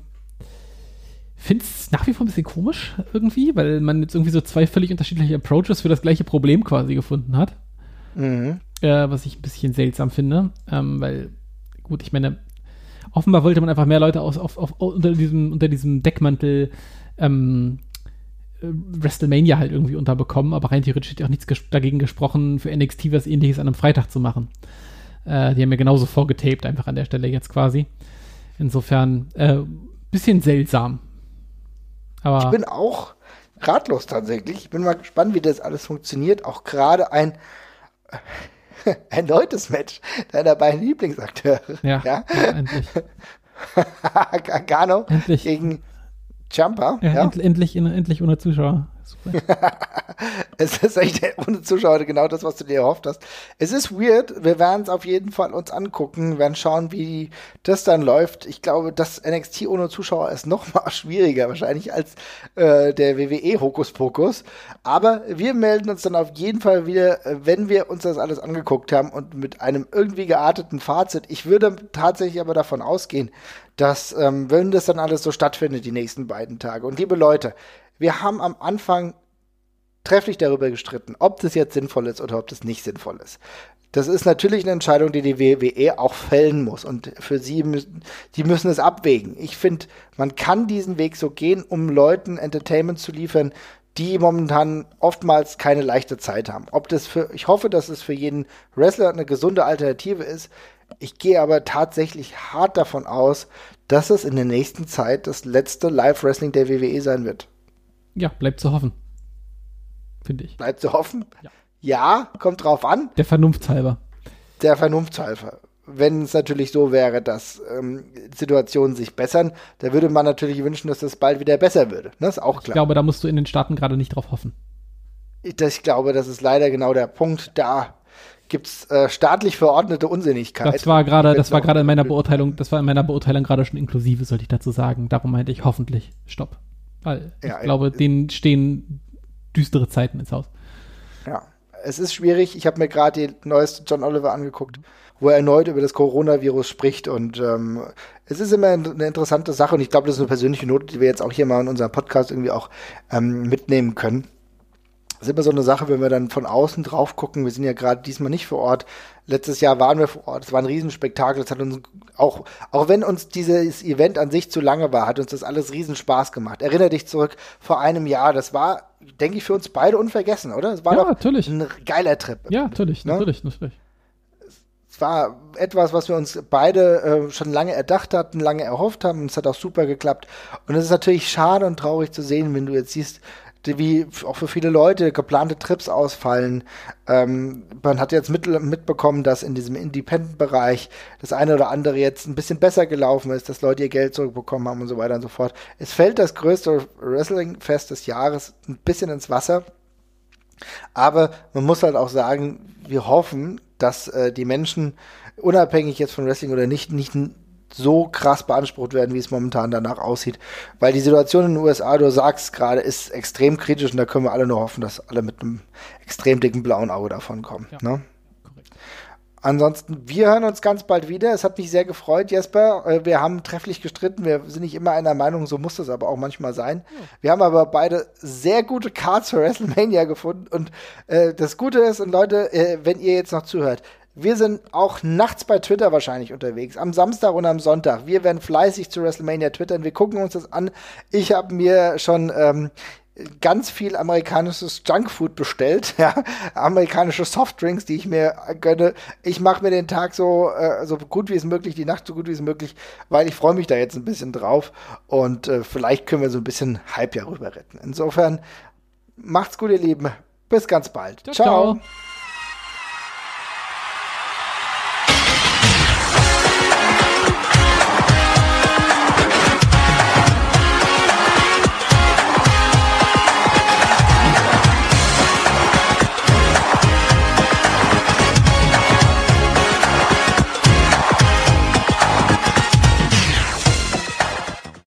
finde es nach wie vor ein bisschen komisch irgendwie, weil man jetzt irgendwie so zwei völlig unterschiedliche Approaches für das gleiche Problem quasi gefunden hat. Mhm. Äh, was ich ein bisschen seltsam finde, ähm, weil, gut, ich meine, offenbar wollte man einfach mehr Leute aus, auf, auf, unter, diesem, unter diesem Deckmantel ähm, äh, WrestleMania halt irgendwie unterbekommen, aber rein theoretisch ja auch nichts ges dagegen gesprochen, für NXT was ähnliches an einem Freitag zu machen. Äh, die haben ja genauso vorgetaped, einfach an der Stelle jetzt quasi. Insofern, äh, bisschen seltsam. Aber ich bin auch ratlos tatsächlich. Ich bin mal gespannt, wie das alles funktioniert. Auch gerade ein [LAUGHS] erneutes Match deiner beiden Lieblingsakteure. Ja, ja? ja endlich. [LAUGHS] Gargano endlich. gegen Jumper. Ja, ja. End endlich, endlich ohne Zuschauer. [LAUGHS] es ist echt ohne Zuschauer genau das, was du dir erhofft hast. Es ist weird. Wir werden es auf jeden Fall uns angucken, werden schauen, wie das dann läuft. Ich glaube, das NXT ohne Zuschauer ist noch mal schwieriger wahrscheinlich als äh, der WWE Hokuspokus. Aber wir melden uns dann auf jeden Fall wieder, wenn wir uns das alles angeguckt haben und mit einem irgendwie gearteten Fazit. Ich würde tatsächlich aber davon ausgehen, dass, ähm, wenn das dann alles so stattfindet, die nächsten beiden Tage. Und liebe Leute, wir haben am Anfang trefflich darüber gestritten, ob das jetzt sinnvoll ist oder ob das nicht sinnvoll ist. Das ist natürlich eine Entscheidung, die die WWE auch fällen muss. Und für sie müssen, die müssen es abwägen. Ich finde, man kann diesen Weg so gehen, um Leuten Entertainment zu liefern, die momentan oftmals keine leichte Zeit haben. Ob das für, ich hoffe, dass es für jeden Wrestler eine gesunde Alternative ist. Ich gehe aber tatsächlich hart davon aus, dass es in der nächsten Zeit das letzte Live-Wrestling der WWE sein wird. Ja, bleibt zu hoffen. Finde ich. Bleibt zu hoffen? Ja. ja, kommt drauf an. Der Vernunftshalber. Der Vernunftshalber. Wenn es natürlich so wäre, dass ähm, Situationen sich bessern, da würde man natürlich wünschen, dass das bald wieder besser würde. Das ist auch klar. Ich glaube, da musst du in den Staaten gerade nicht drauf hoffen. Ich, ich glaube, das ist leider genau der Punkt. Da gibt es äh, staatlich verordnete Unsinnigkeit. Das war gerade, das war gerade in meiner Beurteilung, das war in meiner Beurteilung gerade schon inklusive, sollte ich dazu sagen. Darum meinte ich hoffentlich. Stopp. Weil ja, ich glaube, denen stehen düstere Zeiten ins Haus. Ja, es ist schwierig. Ich habe mir gerade die neueste John Oliver angeguckt, wo er erneut über das Coronavirus spricht. Und ähm, es ist immer eine interessante Sache. Und ich glaube, das ist eine persönliche Note, die wir jetzt auch hier mal in unserem Podcast irgendwie auch ähm, mitnehmen können. Das ist immer so eine Sache, wenn wir dann von außen drauf gucken. Wir sind ja gerade diesmal nicht vor Ort. Letztes Jahr waren wir vor Ort. Es war ein Riesenspektakel. Das hat uns auch, auch wenn uns dieses Event an sich zu lange war, hat uns das alles riesen Spaß gemacht. Erinnere dich zurück vor einem Jahr. Das war, denke ich, für uns beide unvergessen, oder? Es war ja, doch natürlich. ein geiler Trip. Ja, natürlich, ne? natürlich, natürlich. Es war etwas, was wir uns beide äh, schon lange erdacht hatten, lange erhofft haben. Und es hat auch super geklappt. Und es ist natürlich schade und traurig zu sehen, wenn du jetzt siehst, wie auch für viele Leute geplante Trips ausfallen. Ähm, man hat jetzt mit, mitbekommen, dass in diesem Independent-Bereich das eine oder andere jetzt ein bisschen besser gelaufen ist, dass Leute ihr Geld zurückbekommen haben und so weiter und so fort. Es fällt das größte Wrestling-Fest des Jahres ein bisschen ins Wasser. Aber man muss halt auch sagen, wir hoffen, dass äh, die Menschen, unabhängig jetzt von Wrestling oder nicht, nicht so krass beansprucht werden, wie es momentan danach aussieht. Weil die Situation in den USA, du sagst gerade, ist extrem kritisch und da können wir alle nur hoffen, dass alle mit einem extrem dicken blauen Auge davon kommen. Ja. Ne? Ansonsten, wir hören uns ganz bald wieder. Es hat mich sehr gefreut, Jesper. Äh, wir haben trefflich gestritten. Wir sind nicht immer einer Meinung, so muss das aber auch manchmal sein. Ja. Wir haben aber beide sehr gute Cards für WrestleMania gefunden. Und äh, das Gute ist, und Leute, äh, wenn ihr jetzt noch zuhört, wir sind auch nachts bei Twitter wahrscheinlich unterwegs, am Samstag und am Sonntag. Wir werden fleißig zu WrestleMania twittern. Wir gucken uns das an. Ich habe mir schon ähm, ganz viel amerikanisches Junkfood bestellt, [LAUGHS] ja, amerikanische Softdrinks, die ich mir gönne. Ich mache mir den Tag so, äh, so gut wie es möglich, die Nacht so gut wie es möglich, weil ich freue mich da jetzt ein bisschen drauf und äh, vielleicht können wir so ein bisschen Hype ja rüber retten. Insofern macht's gut, ihr Lieben. Bis ganz bald. ciao. ciao. ciao.